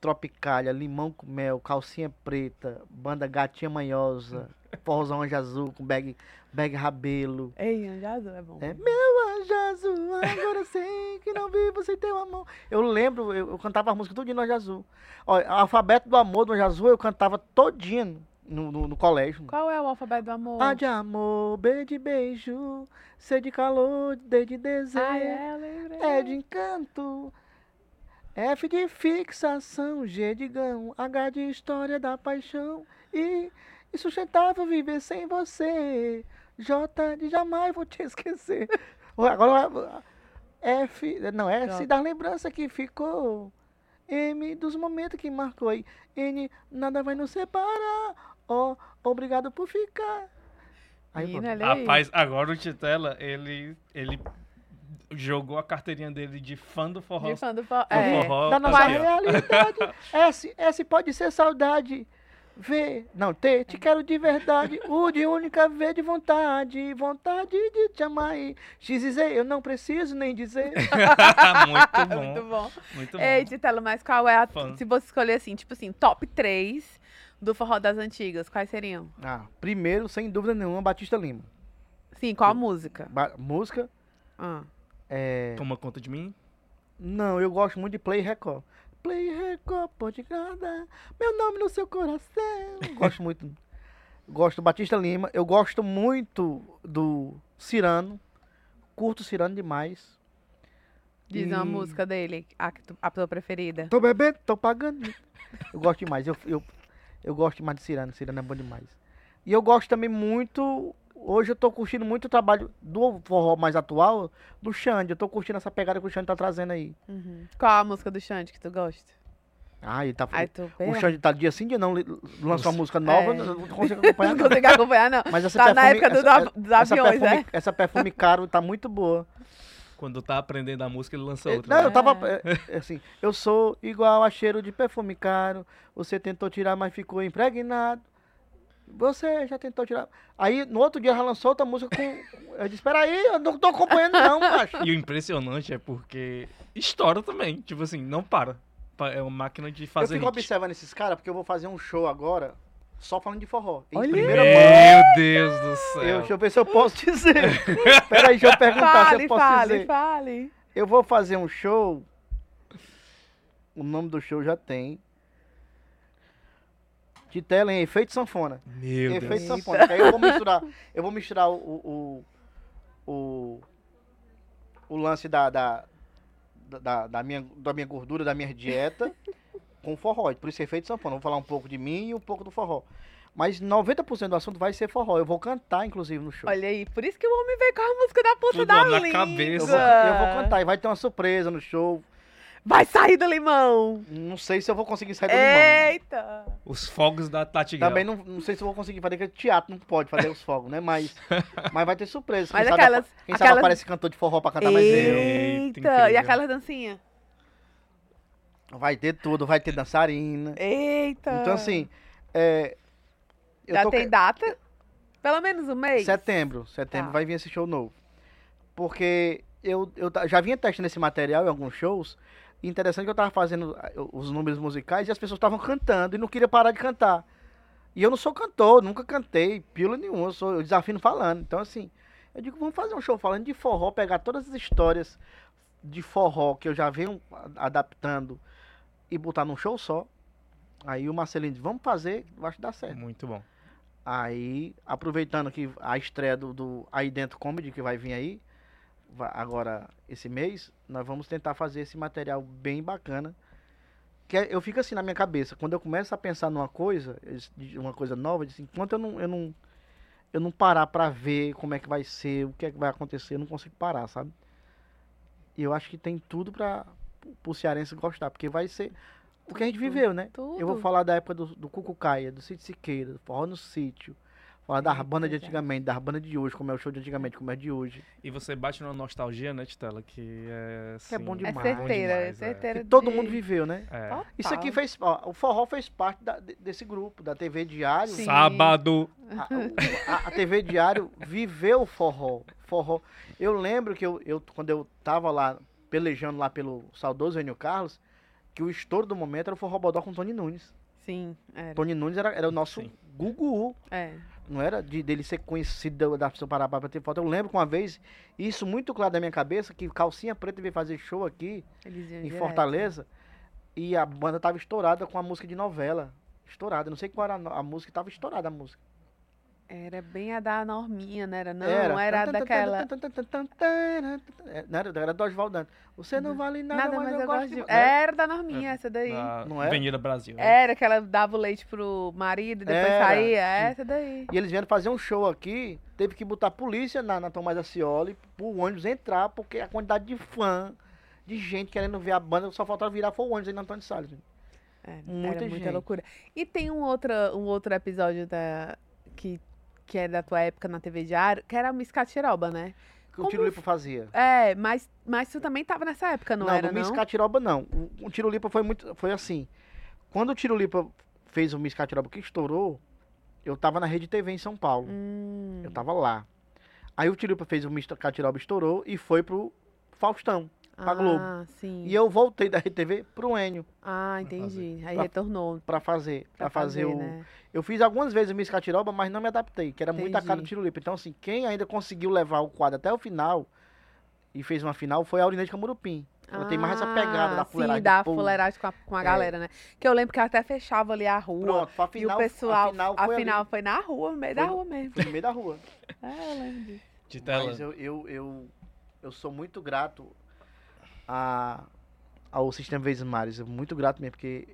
Tropicália, Limão com Mel, Calcinha Preta, Banda Gatinha Manhosa, Forrozão Anjo Azul com bag, bag Rabelo. Ei, Anjo Azul é bom. É, meu anjo azul, agora sei que não vivo sem teu amor. Eu lembro, eu, eu cantava a música todinha no Anjo Azul. Olha, Alfabeto do Amor do Anjo Azul eu cantava todinho no, no, no colégio. Qual é o alfabeto do amor? A de amor, B de beijo, C de calor, D de desejo. Ah, é, lembrei. É de encanto. F de fixação, G de gão, H de história da paixão. I, insustentável viver sem você. J de jamais vou te esquecer. Agora F, não, S J. da lembrança que ficou. M dos momentos que marcou aí. N, nada vai nos separar. O, obrigado por ficar. Aí, aí. Rapaz, agora o Titela, ele, ele jogou a carteirinha dele de fã do forró. De fã do fo- do é. forró da nossa aqui, ó. realidade. S, S pode ser saudade. V, não, T, te quero de verdade. U de única V de vontade. Vontade de te amar. X e Z, eu não preciso nem dizer. muito bom. Muito bom. Muito bom. Ei, Titelo, mas qual é a. Fã. Se você escolher assim, tipo assim, top 3 do forró das antigas, quais seriam? Ah, primeiro, sem dúvida nenhuma, Batista Lima. Sim, qual música? Ba- música, Ah. é... Toma conta de mim. Não, eu gosto muito de Play Record. Play Record, pode guardar meu nome no seu coração. Gosto muito. Gosto do Batista Lima. Eu gosto muito do Cirano. Curto o Cirano demais. Diz E- uma música dele, a, a tua preferida. Tô bebendo, tô pagando. Eu gosto demais. Eu, eu, eu gosto demais de Cirano. Cirano é bom demais. E eu gosto também muito. Hoje eu tô curtindo muito o trabalho do forró mais atual, do Xande. Eu tô curtindo essa pegada que o Xande tá trazendo aí. Uhum. Qual a música do Xande que tu gosta? Ah, ele tá tu O. Xande tá dia sim, dia não, lançou uma música nova, É. não consigo acompanhar. Não não. consigo acompanhar, não. Mas essa Tá na perfume- época dos essa- dos essa aviões, perfume, né? Essa perfume caro tá muito boa. Quando tá aprendendo a música, ele lança Eh, outra. Não, né? eu tava é, é, assim, eu sou igual a cheiro de perfume caro. Você tentou tirar, mas ficou impregnado. Você já tentou tirar. Aí no outro dia ela lançou outra música com. Eu disse, peraí, eu não tô acompanhando, não, macho. E o impressionante é porque estoura também. Tipo assim, não para. Pa- É uma máquina de Eu fazer fico hit. observando esses caras porque eu vou fazer um show agora só falando de forró. Em Olha primeira mão. Meu Deus do céu. Eu, deixa eu ver se eu posso dizer. Peraí, deixa eu perguntar se Fale, eu posso fale, dizer. fale. Eu vou fazer um show. O nome do show já tem. Titela em efeito sanfona. Meu efeito Deus. sanfona. Aí eu vou misturar. Eu vou misturar o. O, o, o, o lance da, da, da, da minha, da minha gordura, da minha dieta, com forró. Por isso efeito sanfona. Eu vou falar um pouco de mim e um pouco do forró. Mas 90% do assunto vai ser forró. Eu vou cantar, inclusive, no show. Olha aí, por isso que o homem veio com a música da ponta Tudo da na língua. cabeça. Eu vou, eu vou cantar e vai ter uma surpresa no show. Vai sair do limão. Não sei se eu vou conseguir sair do limão. Eita. Os fogos da Tati. Também não, não sei se eu vou conseguir fazer, porque teatro não pode fazer os fogos, né? Mas, mas vai ter surpresa. Mas quem sabe, aquelas- apa- quem sabe aquelas- aparece cantor de forró pra cantar mais eu. Eita, Eita. E aquelas dancinhas? Vai ter tudo, vai ter dançarina. Eita. Então, assim, é, eu Já tô tem data? Pelo menos um mês? Setembro, setembro Tá. vai vir esse show novo. Porque eu, eu já vinha testando esse material em alguns shows. E interessante que eu tava fazendo os números musicais e as pessoas estavam cantando e não queria parar de cantar. E eu não sou cantor, nunca cantei, pílula nenhuma, eu, sou, eu desafino falando. Então, assim, eu digo, vamos fazer um show falando de forró, pegar todas as histórias de forró que eu já venho adaptando e botar num show só. Aí o Marcelinho disse, vamos fazer, eu acho que dá certo. Muito bom. Aí, aproveitando que a estreia do, do Aí Dentro Comedy, que vai vir aí, agora esse mês, nós vamos tentar fazer esse material bem bacana. Que é- eu fico assim na minha cabeça, quando eu começo a pensar numa coisa, de uma coisa nova, disse, enquanto eu não, eu não, eu não parar pra ver como é que vai ser, o que é que vai acontecer, eu não consigo parar, sabe? E eu acho que tem tudo pra o cearense gostar, porque vai ser o que a gente viveu, né? Tudo. Eu vou falar da época do, do Cucucaia, do Sítio Siqueira, do Forró no Sítio. Falar das Eita, bandas de antigamente, das bandas de hoje, como é o show de antigamente, como é de hoje. E você bate numa nostalgia, né, Titela? Que é. Assim, bom É demais. certeira, é demais, certeira. Que todo de- mundo viveu, né? É. Isso aqui fez. Ó, o forró fez parte da- de- desse grupo, da TV Diário. Sim. Sábado. A, a- a TV Diário viveu o forró. forró. Eu lembro que eu, eu, quando eu tava lá, pelejando lá pelo saudoso Enio Carlos, que o estouro do momento era o forró bodó com Tony Nunes. Sim, era. Tony Nunes era, era o nosso Sim. Gugu. É. Não era de, dele ser conhecido da pessoa parar pra ter foto. Eu lembro que uma vez, isso muito claro da minha cabeça, que Calcinha Preta veio fazer show aqui em direto. Fortaleza e a banda tava estourada com a música de novela. Estourada. Não sei qual era a, a música, tava estourada a música. Era bem a da Norminha, não era? Não, era. era daquela. É, Não era, era do Oswaldo Dantas. Você não vale nada, Nada, mas, mas eu gosto de... de. vo- Era da Norminha, essa daí. Na Não é? Avenida Brasil. Era que ela dava o leite pro marido e depois Era, saía. sim. Essa daí. E eles vieram fazer um show aqui, teve que botar a polícia na, na Tomás da Cioli pro ônibus entrar, porque a quantidade de fã, de gente querendo ver a banda, só faltava virar foi o ônibus aí na Antônio Salles. É, Muita era muita gente. loucura. E tem um outro, um outro episódio da, que, que é da tua época na TV Diário, que era o Miss Catiroba, né? Que o Como Tiro Lipa fazia. É, mas, mas tu também tava nessa época, não, era, no não? Miss Catiroba não. O, o Tiro Lipa foi muito. Foi assim. Quando o Tiro Lipa fez o Miss Catiroba que estourou, eu tava na Rede TV em São Paulo. Hum, Eu tava lá. Aí o Tiro Lipa fez o Miss Catiroba estourou e foi pro Faustão. Pra Globo. Ah, sim. E eu voltei da Rede TV pro Enio Ah, entendi. Aí Pra- retornou pra fazer. pra Pra fazer, o. né? Eu fiz algumas vezes o Miss Catiroba, mas não me adaptei, que era muito a cara do Entendi. Tiro Lipa. Então, assim, quem ainda conseguiu levar o quadro até o final e fez uma final foi a Aurinete de Camurupim. Ela tem mais essa pegada da Ah, fuleiragem Sim, da fuleiragem com a, com a É. galera, né? Que eu lembro que até fechava ali a rua. Pronto, a e final, o pessoal, a final a foi, ali, final foi na rua, no meio da Foi no- rua mesmo. foi no meio da rua. É, eu lembro disso. De tela. Mas eu, eu, eu, eu sou muito grato a, ao Sistema Vezes Mares. Muito grato mesmo, porque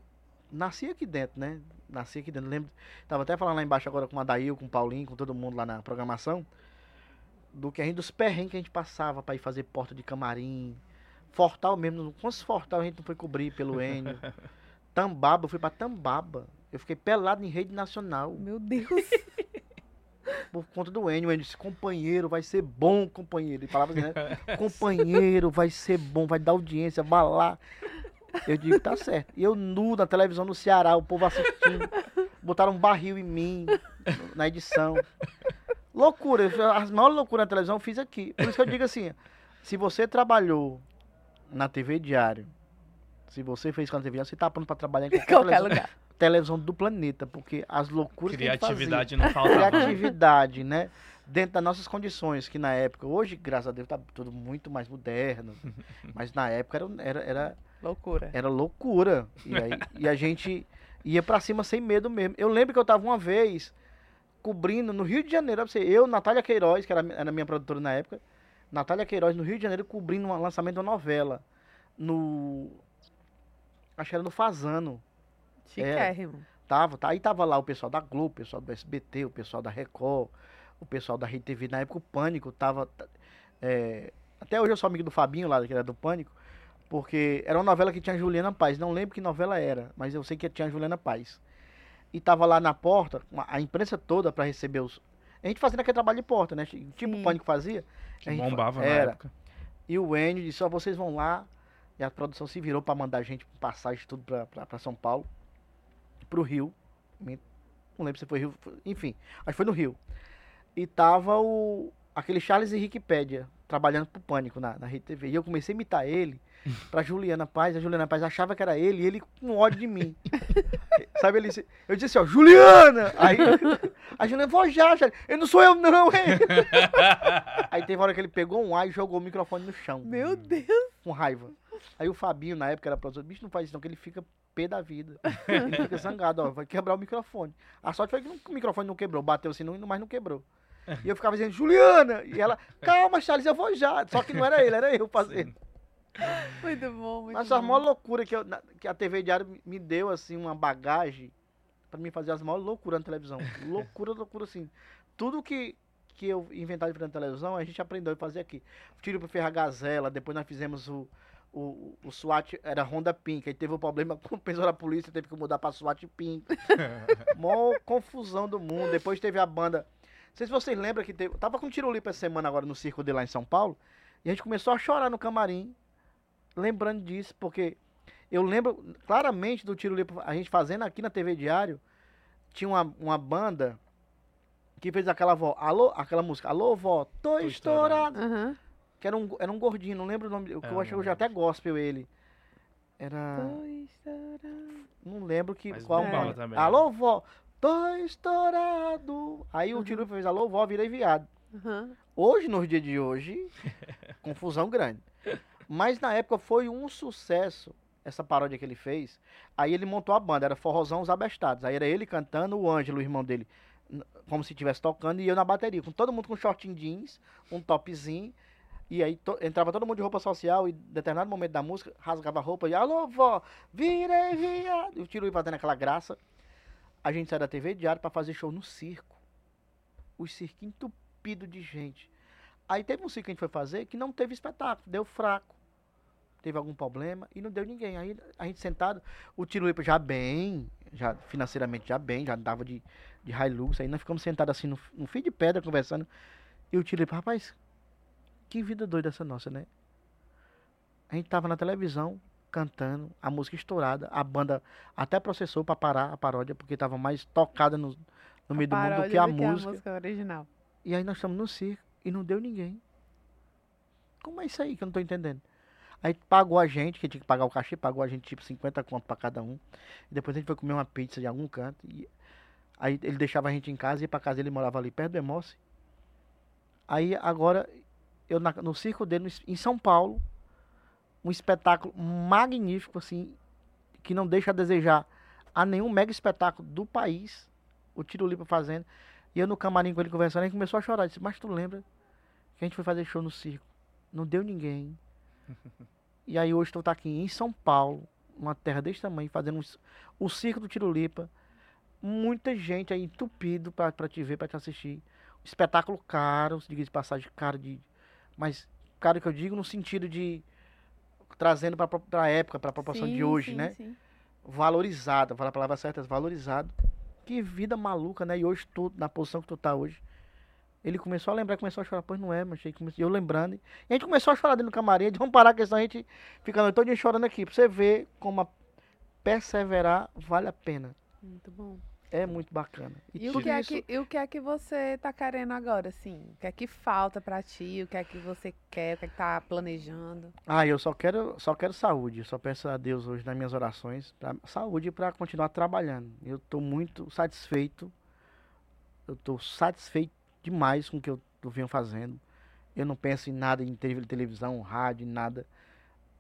nasci aqui dentro, né? Nasci aqui dentro. Lembro, tava até falando lá embaixo agora com a Dail, com o Paulinho, com todo mundo lá na programação. Do que a gente, dos perrengues que a gente passava pra ir fazer porta de camarim. Fortal mesmo. Quantos fortal a gente não foi cobrir pelo Enio? Tambaba, eu fui pra Tambaba. Eu fiquei pelado em rede nacional Meu Deus. por conta do Enio. O Enio disse, companheiro, vai ser bom, companheiro. Ele falava assim, né? companheiro, vai ser bom, vai dar audiência, vai lá. Eu digo, tá certo. E eu nu na televisão no Ceará, o povo assistindo. Botaram um barril em mim na edição. Loucura, as maiores loucuras na televisão eu fiz aqui. Por isso que eu digo assim, se você trabalhou na TV Diário, se você fez com a TV Diário, você tá pronto pra trabalhar em qualquer, Qualquer lugar. Televisão do planeta, porque as loucuras que a gente fazia Criatividade não faltava. criatividade, né? Dentro das nossas condições, que na época, hoje, graças a Deus, tá tudo muito mais moderno. Mas na época era, era, era, Loucura. era loucura. E, aí, e a gente ia pra cima sem medo mesmo. Eu lembro que eu tava uma vez cobrindo no Rio de Janeiro, eu, Natália Queiroz, que era, era minha produtora na época, Natália Queiroz, no Rio de Janeiro, cobrindo um lançamento de uma novela. No. Acho que era no Fazano. Chiquérrimo. Tava, tá? Aí tava lá o pessoal da Globo, o pessoal do SBT, o pessoal da Record, o pessoal da Rede TV. Na época o Pânico tava. é, até hoje eu sou amigo do Fabinho lá, que era do Pânico, porque era uma novela que tinha a Juliana Paz. Não lembro que novela era, mas eu sei que tinha a Juliana Paz. E tava lá na porta, a imprensa toda pra receber os. A gente fazendo aquele trabalho de porta, né? Tipo Sim. o Pânico fazia. Que a fa- bombava na era. época. E o Enio disse, ó, vocês vão lá. E a produção se virou pra mandar gente passagem tudo pra São Paulo. Pro Rio. Não lembro se foi Rio. Enfim, acho que foi no Rio. E tava o. aquele Charles Henrique Pédia trabalhando pro Pânico na, na Rede TV. E eu comecei a imitar ele pra Juliana Paz. A Juliana Paz achava que era ele e ele com ódio de mim. Sabe, ele disse- eu disse assim, ó, Juliana! Aí a Juliana falou, já, Charles. Eu não sou eu, não, hein? Aí teve uma hora que ele pegou um ar e jogou o microfone no chão. Meu Deus. Com raiva. Aí o Fabinho, na época, era produtor, bicho, não faz isso não, que ele fica pé da vida. Ele fica zangado, ó, vai quebrar o microfone. A sorte foi que o microfone não quebrou, bateu assim, não, mas não quebrou. E eu ficava dizendo, Juliana! E ela, calma, Charles, eu vou já. Só que não era ele, era eu fazendo. Muito bom, muito Mas bom. a maior loucura que, eu- que a TV Diário me- me deu, assim, uma bagagem pra mim fazer as maiores loucuras na televisão. loucura, loucura, assim. Tudo que, que eu inventava de fazer na televisão, a gente aprendeu a fazer aqui. Tiro pro Ferra Gazela, depois nós fizemos o, o, o SWAT, era Honda Pink, aí teve o problema com o pessoal da polícia, teve que mudar pra SWAT Pink. Mó confusão do mundo. Depois teve a banda. Não sei se vocês lembram que teve. Tava com tiro limpo essa semana agora no circo de lá em São Paulo. E a gente começou a chorar no camarim. Lembrando disso, porque eu lembro claramente do tiro limpo, a gente fazendo aqui na TV Diário. Tinha uma, uma banda que fez aquela vó, alô, aquela música, alô vó, tô, Tô estourado. estourado. Aham. Que era um, era um gordinho, não lembro o nome, que É, eu acho que eu já até gospel ele. Era. Não lembro que, Mas qual banda. também. Alô, vó, tô estourado. Aí o Uhum. tiro fez alô, vó, virei viado. Aham. Hoje, nos dias de hoje, confusão grande. Mas na época foi um sucesso essa paródia que ele fez. Aí ele montou a banda, era Forrozão Os Abestados. Aí era ele cantando, o Ângelo, o irmão dele, como se estivesse tocando, e eu na bateria, com todo mundo com shortinho jeans, um topzinho, e aí to- entrava todo mundo de roupa social, e em determinado momento da música, rasgava a roupa, e alô, vó, virei, viado, e o tiro ia fazendo aquela graça. A gente saiu da TV diário pra fazer show no circo. O circo entupido de gente. Aí teve um circo que a gente foi fazer que não teve espetáculo, deu fraco. Teve algum problema e não deu ninguém. Aí a gente sentado, o Tirulipa já bem, já financeiramente já bem, já dava de, de Hilux. Aí nós ficamos sentados assim no, no fio de pedra conversando. E o Tirulipa, rapaz, que vida doida essa nossa, né? A gente tava na televisão cantando, a música estourada, a banda até processou pra parar a paródia, porque tava mais tocada no, no meio do mundo do que a do música. original. E aí nós estamos no circo e não deu ninguém. Como é isso aí que eu não tô entendendo? Aí pagou a gente, que tinha que pagar o cachê, pagou a gente tipo 50 conto pra cada um. E depois a gente foi comer uma pizza em algum canto. E aí ele deixava a gente em casa, ia pra casa dele, morava ali perto do Emoce. Aí agora, eu na- no circo dele, em São Paulo, um espetáculo magnífico, assim, que não deixa a desejar a nenhum mega espetáculo do país. O Tiro Lipa fazendo. E eu no camarim com ele conversando, ele começou a chorar. Disse, mas tu lembra que a gente foi fazer show no circo? Não deu ninguém. e aí hoje tu tá aqui em São Paulo, uma terra desse tamanho, fazendo um o circo do Tirulipa. Muita gente aí entupido pra, pra te ver, pra te assistir. Espetáculo caro, diga de passagem, caro de. Mas caro que eu digo no sentido de trazendo pra, pro- pra época, pra proporção de Sim, hoje, sim, né? sim. valorizado, falar a palavra certa, valorizado. Que vida maluca, né? E hoje tu, na posição que tu tá hoje. Ele começou a lembrar, começou a chorar, pois não é, mas eu lembrando. E a gente começou a chorar dentro do camarim, de vamos parar, que senão a gente fica a noite toda chorando aqui. Pra você ver como a perseverar vale a pena. Muito bom. É muito bacana. E o, tudo que é que, e o que é que você tá querendo agora, assim? O que é que falta pra ti? O que é que você quer? O que é que tá planejando? Ah, eu só quero, só quero saúde. Eu só peço a Deus hoje nas minhas orações pra, saúde para continuar trabalhando. Eu tô muito satisfeito. Eu tô satisfeito demais com o que eu, eu venho fazendo. Eu não penso em nada em tele- televisão, rádio, nada.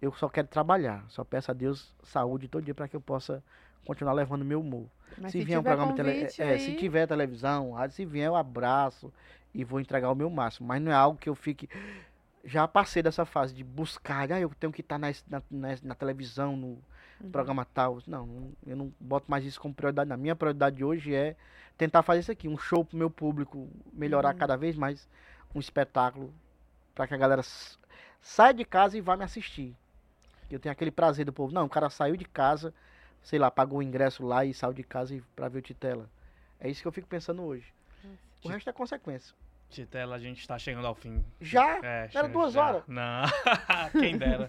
Eu só quero trabalhar. Só peço a Deus saúde todo dia para que eu possa continuar levando meu humor. Mas se, vier um tiver programa de tele... convite é, se tiver televisão, rádio, se vier eu abraço e vou entregar o meu máximo, mas não é algo que eu fique já passei dessa fase de buscar, ah, eu tenho que estar na, na, na- na televisão, no Uhum. programa tal. Não, eu não boto mais isso como prioridade. A minha prioridade hoje é tentar fazer isso aqui, um show pro meu público, melhorar Uhum. cada vez mais um espetáculo para que a galera saia de casa e vá me assistir. Eu tenho aquele prazer do povo. Não, o cara saiu de casa, sei lá, pagou o ingresso lá e saiu de casa pra ver o Titela. É isso que eu fico pensando hoje. O resto é consequência. Titela, a gente tá chegando ao fim. Já? É, Era duas já. horas. Não, quem dera.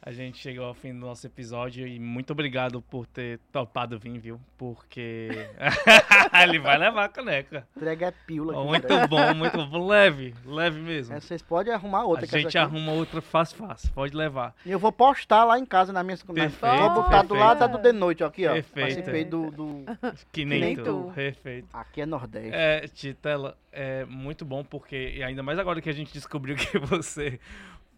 A gente chegou ao fim do nosso episódio e muito obrigado por ter topado vir, viu? Porque ele vai levar a caneca. Entrega é pílula. aqui, Muito né? bom, muito bom. Leve, leve mesmo. É, Vocês podem arrumar outra. a que gente arruma outra fácil, fácil. Pode levar. E eu vou postar lá em casa na minha. Perfeito, vou botar do lado da do de noite, ó, aqui, ó. Perfeito. Participei do, do- Que nem, nem tu. tu. Perfeito. Aqui é Nordeste. É, Titela, é muito bom porque, e ainda mais agora que a gente descobriu que você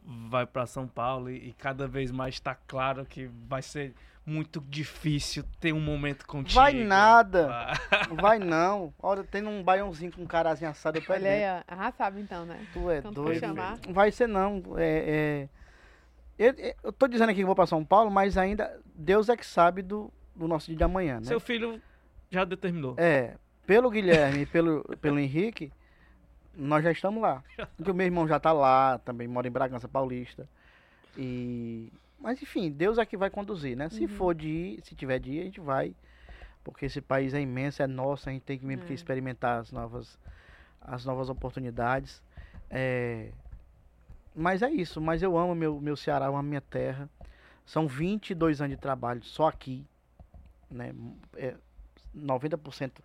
vai pra São Paulo e, e cada vez mais tá claro que vai ser muito difícil ter um momento contigo. Vai nada. Ah, vai não. Olha, tem um baiãozinho com um carazinho assado. Eu tô Olha aí. Ah, sabe então, né? Tu é for doido. chamar. Vai ser não. É, é... Eu, eu tô dizendo aqui que vou pra São Paulo, mas ainda Deus é que sabe do, do nosso dia de amanhã, né? Seu filho já determinou. É, pelo Guilherme e pelo, pelo Henrique, nós já estamos lá. Porque o meu irmão já tá lá, também mora em Bragança Paulista. E mas enfim, Deus é que vai conduzir, né? Se Uhum. for de ir, se tiver de ir, a gente vai. Porque esse país é imenso, é nosso, a gente tem que mesmo que É. experimentar as novas as novas oportunidades. É, mas é isso, mas eu amo meu meu Ceará, eu amo minha terra. São 22 anos de trabalho só aqui, né? É, 90%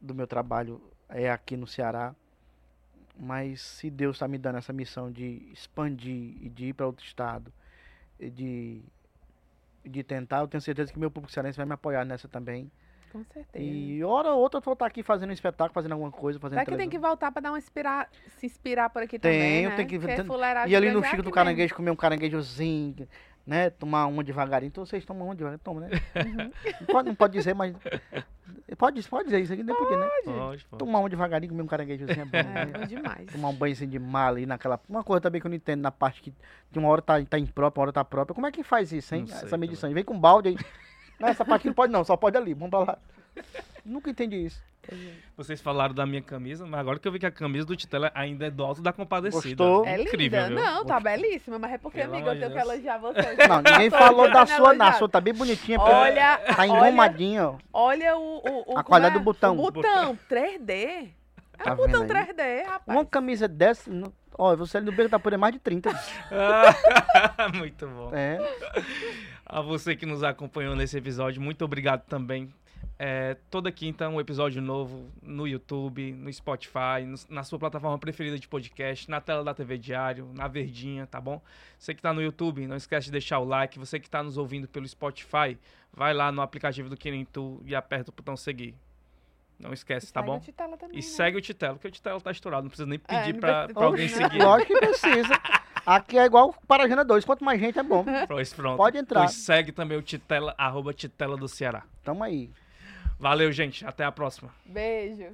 do meu trabalho é aqui no Ceará. Mas se Deus está me dando essa missão de expandir e de ir para outro estado, e de, de tentar, eu tenho certeza que meu público cearense vai me apoiar nessa também. Com certeza. E hora ou outra eu vou estar aqui fazendo um espetáculo, fazendo alguma coisa, fazendo Será que tem que voltar pra dar uma inspirar, se inspirar por aqui Tenho, também, né? tem que- tem- E ali no é Chico do Caranguejo comer um caranguejozinho, né? Tomar uma devagarinho. Então vocês tomam uma devagarinho, toma, né? Não, pode, não pode dizer, mas. Pode, pode dizer isso aqui, não podia, né? Pode, pode. Tomar uma devagarinho, comer um caranguejo assim é bom. É, né? bom demais. Tomar um banho assim de mar ali naquela. Uma coisa também que eu não entendo na parte que de uma hora tá, tá imprópria, uma hora tá própria. Como é que faz isso, hein? Sei Essa medição. Vem com balde aí. Essa parte não pode não, só pode ali. Vamos pra lá. Nunca entendi isso. Vocês falaram da minha camisa, mas agora que eu vi que a camisa do Titela ainda é do Alto da Compadecida. Gostou? É Incrível, linda. viu? Não, tá belíssima, mas é porque, Pelo amiga, eu tenho que elogiar você. Não, ninguém falou da sua, na sua tá bem bonitinha. Olha, Tá olha, engomadinha, ó. olha o, o, o A qualidade é? do botão. O botão 3D. É Tá um botão vendo aí? 3D, rapaz. Uma camisa dessa. Ó, você ali no beco tá por aí mais de 30. Ah, muito bom. É. A você que nos acompanhou nesse episódio, muito obrigado também. É, toda quinta um episódio novo no YouTube, no Spotify, no- na sua plataforma preferida de podcast, na tela da TV Diário, na Verdinha, tá bom? Você que tá no YouTube, não esquece de deixar o like. Você que tá nos ouvindo pelo Spotify, vai lá no aplicativo do Querem Tu e aperta o botão seguir. Não esquece, tá Segue bom? também, E né? segue o Titelo, porque o Titelo tá estourado, não precisa nem É, pedir não pra, precisa- pra alguém seguir. Lógico que precisa. Aqui é igual Parajana 2. Quanto mais gente é bom. Pois pronto. Pode entrar. Pois segue também o Titela, arroba Titela do Ceará. Tamo aí. Valeu, gente. Até a próxima. Beijo.